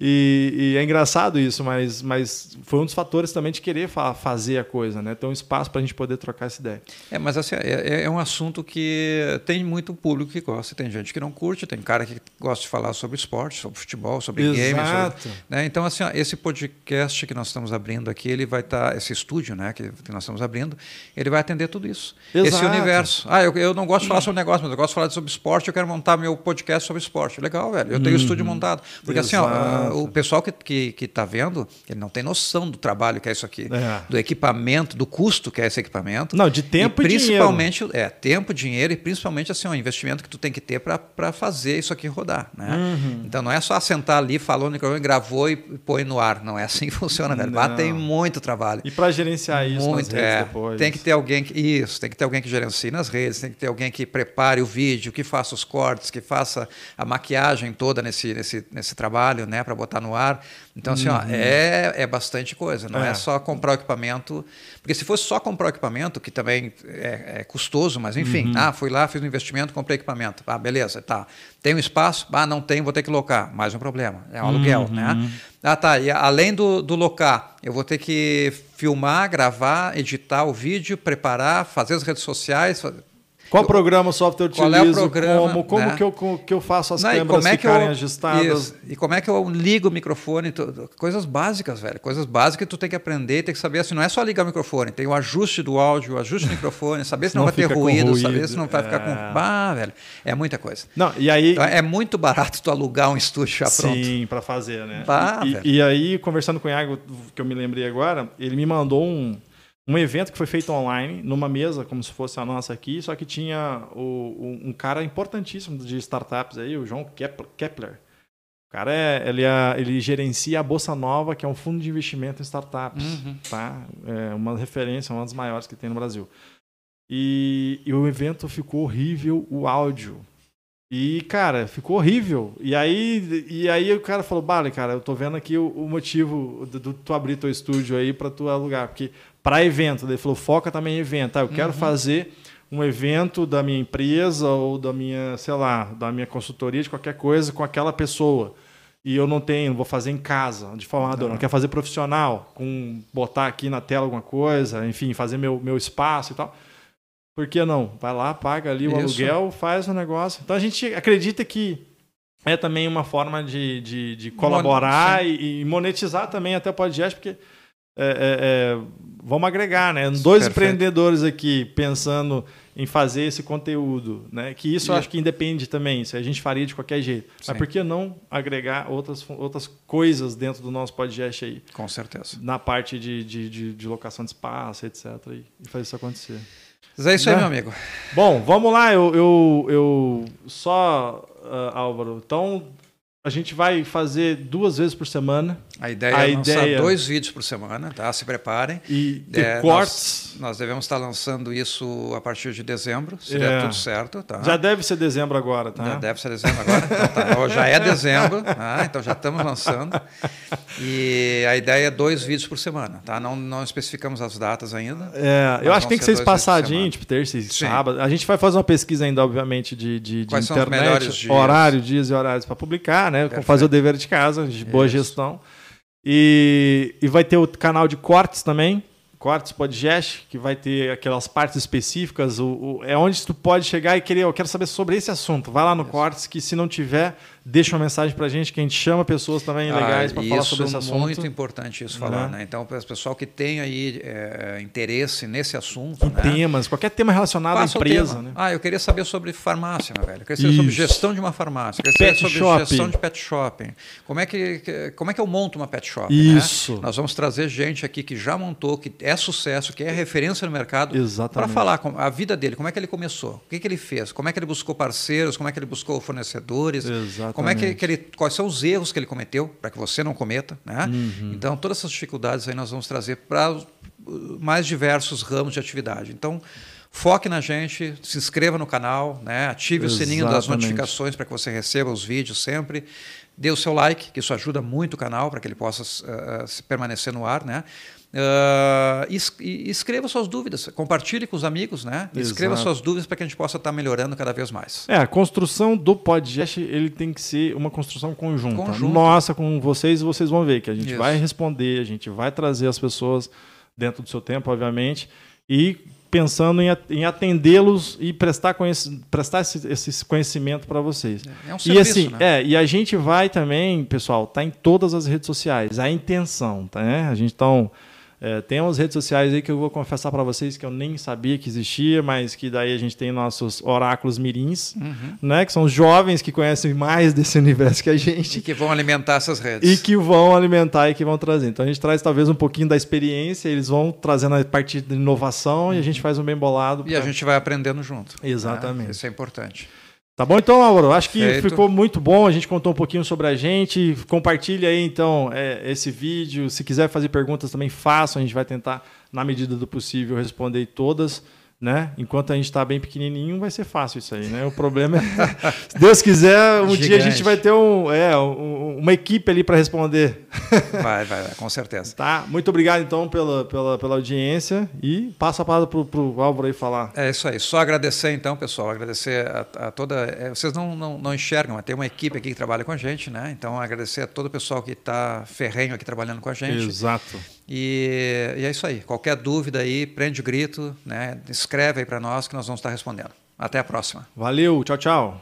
S1: E, e, é engraçado isso, mas, mas foi um dos fatores também de querer fa fazer a coisa, né? Ter um espaço para a gente poder trocar essa ideia.
S2: É, mas assim, é, é, um assunto que tem muito público que gosta, tem gente que não curte, tem cara que gosta de falar sobre esporte, sobre futebol, sobre
S1: Exato.
S2: games. né? Então, assim, ó, esse podcast que nós estamos abrindo aqui, ele vai estar, tá, esse estúdio né, que, que, nós estamos abrindo, ele vai atender tudo isso. Exato. Esse universo. Ah, eu, eu não gosto de falar sobre negócio, mas eu gosto de falar sobre esporte, eu quero montar meu podcast sobre esporte. Legal, velho. Eu tenho o uhum. estúdio montado. Porque Exato. assim, ó, o pessoal que está que, que tá vendo, ele não tem noção do trabalho que é isso aqui, é. do equipamento, do custo que é esse equipamento.
S1: Não, de tempo e,
S2: e principalmente, dinheiro. É, tempo, dinheiro e principalmente assim, o investimento que tu tem que ter para fazer isso aqui rodar. Né? Uhum. Então não é só sentar ali, falou no microfone, gravou e põe no ar. Não é assim que funciona, velho. Lá tem muito trabalho.
S1: E para gerenciar isso muito, é, depois.
S2: Tem que ter alguém que. Isso, tem que ter alguém que gerencie nas redes, tem que ter alguém que prepare o vídeo, que faça os cortes, que faça a maquiagem toda nesse, nesse, nesse trabalho, né, para botar no ar. Então, assim, uhum. ó, é, é bastante coisa. Não é. é. só comprar o equipamento. Porque se fosse só comprar o equipamento, que também é, é custoso, mas enfim, uhum. ah, fui lá, fiz um investimento, comprei equipamento. Ah, beleza, tá. Tem um espaço? Ah, não tem, vou ter que locar. Mais um problema. É um aluguel, uhum. né? Ah, tá. E além do, do locar, eu vou ter que filmar, gravar, editar o vídeo, preparar, fazer as redes sociais.
S1: Qual programa, software eu utilizo?
S2: Qual é o programa?
S1: Como, como
S2: né?
S1: que, eu, que eu faço as Não, câmeras é ficarem eu, ajustadas? Isso.
S2: E como é que eu ligo o microfone? Coisas básicas, velho. Coisas básicas que tu tem que aprender, tem que saber. Assim, não é só ligar o microfone, tem o ajuste do áudio, o ajuste do microfone, saber se não, não vai ter ruído, ruído, saber se não vai ficar com. É. Bah, velho. É muita coisa.
S1: Não, e aí...
S2: Então, é muito barato tu alugar um estúdio já pronto.
S1: Sim, para fazer, né?
S2: Bah,
S1: e, e, aí, conversando com o Iago, que eu me lembrei agora, ele me mandou um um evento que foi feito online, numa mesa, como se fosse a nossa aqui, só que tinha o, um cara importantíssimo de startups aí, o João Kepler. O cara é, ele, é, ele gerencia a Bolsa Nova, que é um fundo de investimento em startups. Uhum. Tá? É uma referência, uma das maiores que tem no Brasil. E, e o evento ficou horrível, o áudio. E, cara, ficou horrível. E aí, e aí o cara falou, Bale, cara, eu tô vendo aqui o, o motivo de, de, tu abrir teu estúdio aí para tu alugar. Porque para evento. Ele falou, foca também em evento. Ah, eu quero uhum. fazer um evento da minha empresa ou da minha, sei lá, da minha consultoria, de qualquer coisa, com aquela pessoa. E eu não tenho, vou fazer em casa, de forma não. não quero fazer profissional, com botar aqui na tela alguma coisa, enfim, fazer meu, meu espaço e tal. Por que não? Vai lá, paga ali o Isso. aluguel, faz o negócio. Então a gente acredita que é também uma forma de, de, de colaborar Mon e, e monetizar também até o podcast, porque é, é, é, vamos agregar, né? Dois Perfeito. empreendedores aqui pensando em fazer esse conteúdo, né? Que isso eu acho que independe também, se a gente faria de qualquer jeito. Sim. Mas por que não agregar outras, outras coisas dentro do nosso podcast aí?
S2: Com certeza.
S1: Na parte de, de, de, de locação de espaço, etc. E, fazer isso acontecer.
S2: Mas é isso né? aí, meu amigo.
S1: Bom, vamos lá. Eu, eu, eu só, uh, Álvaro. Então, a gente vai fazer duas vezes por semana.
S2: A ideia a é lançar ideia... dois vídeos por semana, tá? Se preparem.
S1: E ter é, cortes.
S2: Nós, nós, devemos estar lançando isso a partir de dezembro, se é. der tudo certo, tá?
S1: Já deve ser dezembro agora, tá?
S2: Já deve ser dezembro agora. Então, tá. Já é dezembro, tá? então já estamos lançando. E a ideia é dois vídeos por semana, tá? Não, não especificamos as datas ainda.
S1: É, eu acho que tem que ser espaçadinho, tipo terça e sábado. A gente vai fazer uma pesquisa ainda, obviamente, de, de, de internet, horário, dias e horários para publicar, né? Perfeito. Fazer o dever de casa, de boa Isso. gestão. E, e vai ter o canal de cortes também, Cortes Podcast, que vai ter aquelas partes específicas. O, o, é onde tu pode chegar e querer, eu quero saber sobre esse assunto. Vai lá no Isso. Cortes, que se não tiver, deixa uma mensagem para a gente, que a gente chama pessoas também ah, legais para falar sobre esse assunto.
S2: É muito importante isso falar, né? né? Então, para o pessoal que tem aí é, interesse nesse assunto.
S1: Né? Temas, qualquer tema relacionado Passa à empresa. Né?
S2: Ah, eu queria saber sobre farmácia, meu velho. Eu queria saber isso. sobre gestão de uma farmácia. Eu queria saber sobre shopping. gestão de pet shopping. Como é, que, como é que eu monto uma pet shop?
S1: Né? Isso.
S2: Né? Nós vamos trazer gente aqui que já montou, que é sucesso, que é referência no mercado,
S1: para
S2: falar a vida dele, como é que ele começou, o que, que ele fez, como é que ele buscou parceiros, como é que ele buscou fornecedores,
S1: Exatamente.
S2: Como é que, que ele, quais são os erros que ele cometeu, para que você não cometa. Né? Uhum. Então, todas essas dificuldades aí nós vamos trazer para mais diversos ramos de atividade. Então, foque na gente, se inscreva no canal, né? ative Exatamente. o sininho das notificações para que você receba os vídeos sempre. Dê o seu like, que isso ajuda muito o canal para que ele possa uh, permanecer no ar. Né? Uh, escreva suas dúvidas, compartilhe com os amigos, né? Exato. Escreva suas dúvidas para que a gente possa estar melhorando cada vez mais.
S1: É, a construção do podcast ele tem que ser uma construção conjunta. Conjunto. Nossa, com vocês, vocês vão ver que a gente Isso. vai responder, a gente vai trazer as pessoas dentro do seu tempo, obviamente, e pensando em, atendê-los e prestar, prestar esse, esse conhecimento para vocês.
S2: É um serviço,
S1: e assim,
S2: né?
S1: é, e a gente vai também, pessoal, tá em todas as redes sociais. A intenção, tá? Né? A gente então é, tem umas redes sociais aí que eu vou confessar para vocês que eu nem sabia que existia, mas que daí a gente tem nossos oráculos mirins, uhum. né? Que são os jovens que conhecem mais desse universo que a gente.
S2: E que vão alimentar essas redes.
S1: E que vão alimentar e que vão trazer. Então a gente traz talvez um pouquinho da experiência, eles vão trazendo a parte de inovação uhum. e a gente faz um bem bolado.
S2: E pra... a gente vai aprendendo junto.
S1: Exatamente.
S2: Né? Isso é importante.
S1: Tá bom então, Álvaro? Acho que Feito. ficou muito bom. A gente contou um pouquinho sobre a gente. Compartilha aí então é, esse vídeo. Se quiser fazer perguntas também, façam. A gente vai tentar, na medida do possível, responder todas né? Enquanto a gente está bem pequenininho, vai ser fácil isso aí, né? O problema é, se Deus quiser, um Gigante. dia a gente vai ter um, é, um, uma equipe ali para responder.
S2: Vai, vai, vai, com certeza.
S1: Tá, muito obrigado então pela, pela, pela audiência e passa a palavra para o Álvaro aí falar.
S2: É isso aí, só agradecer então, pessoal, agradecer a, a toda, é, vocês não, não, não enxergam, mas tem uma equipe aqui que trabalha com a gente, né? Então agradecer a todo o pessoal que está ferrenho aqui trabalhando com a gente.
S1: Exato.
S2: E, e é isso aí. Qualquer dúvida aí, prende o grito, né? escreve aí para nós que nós vamos estar respondendo. Até a próxima.
S1: Valeu, tchau, tchau.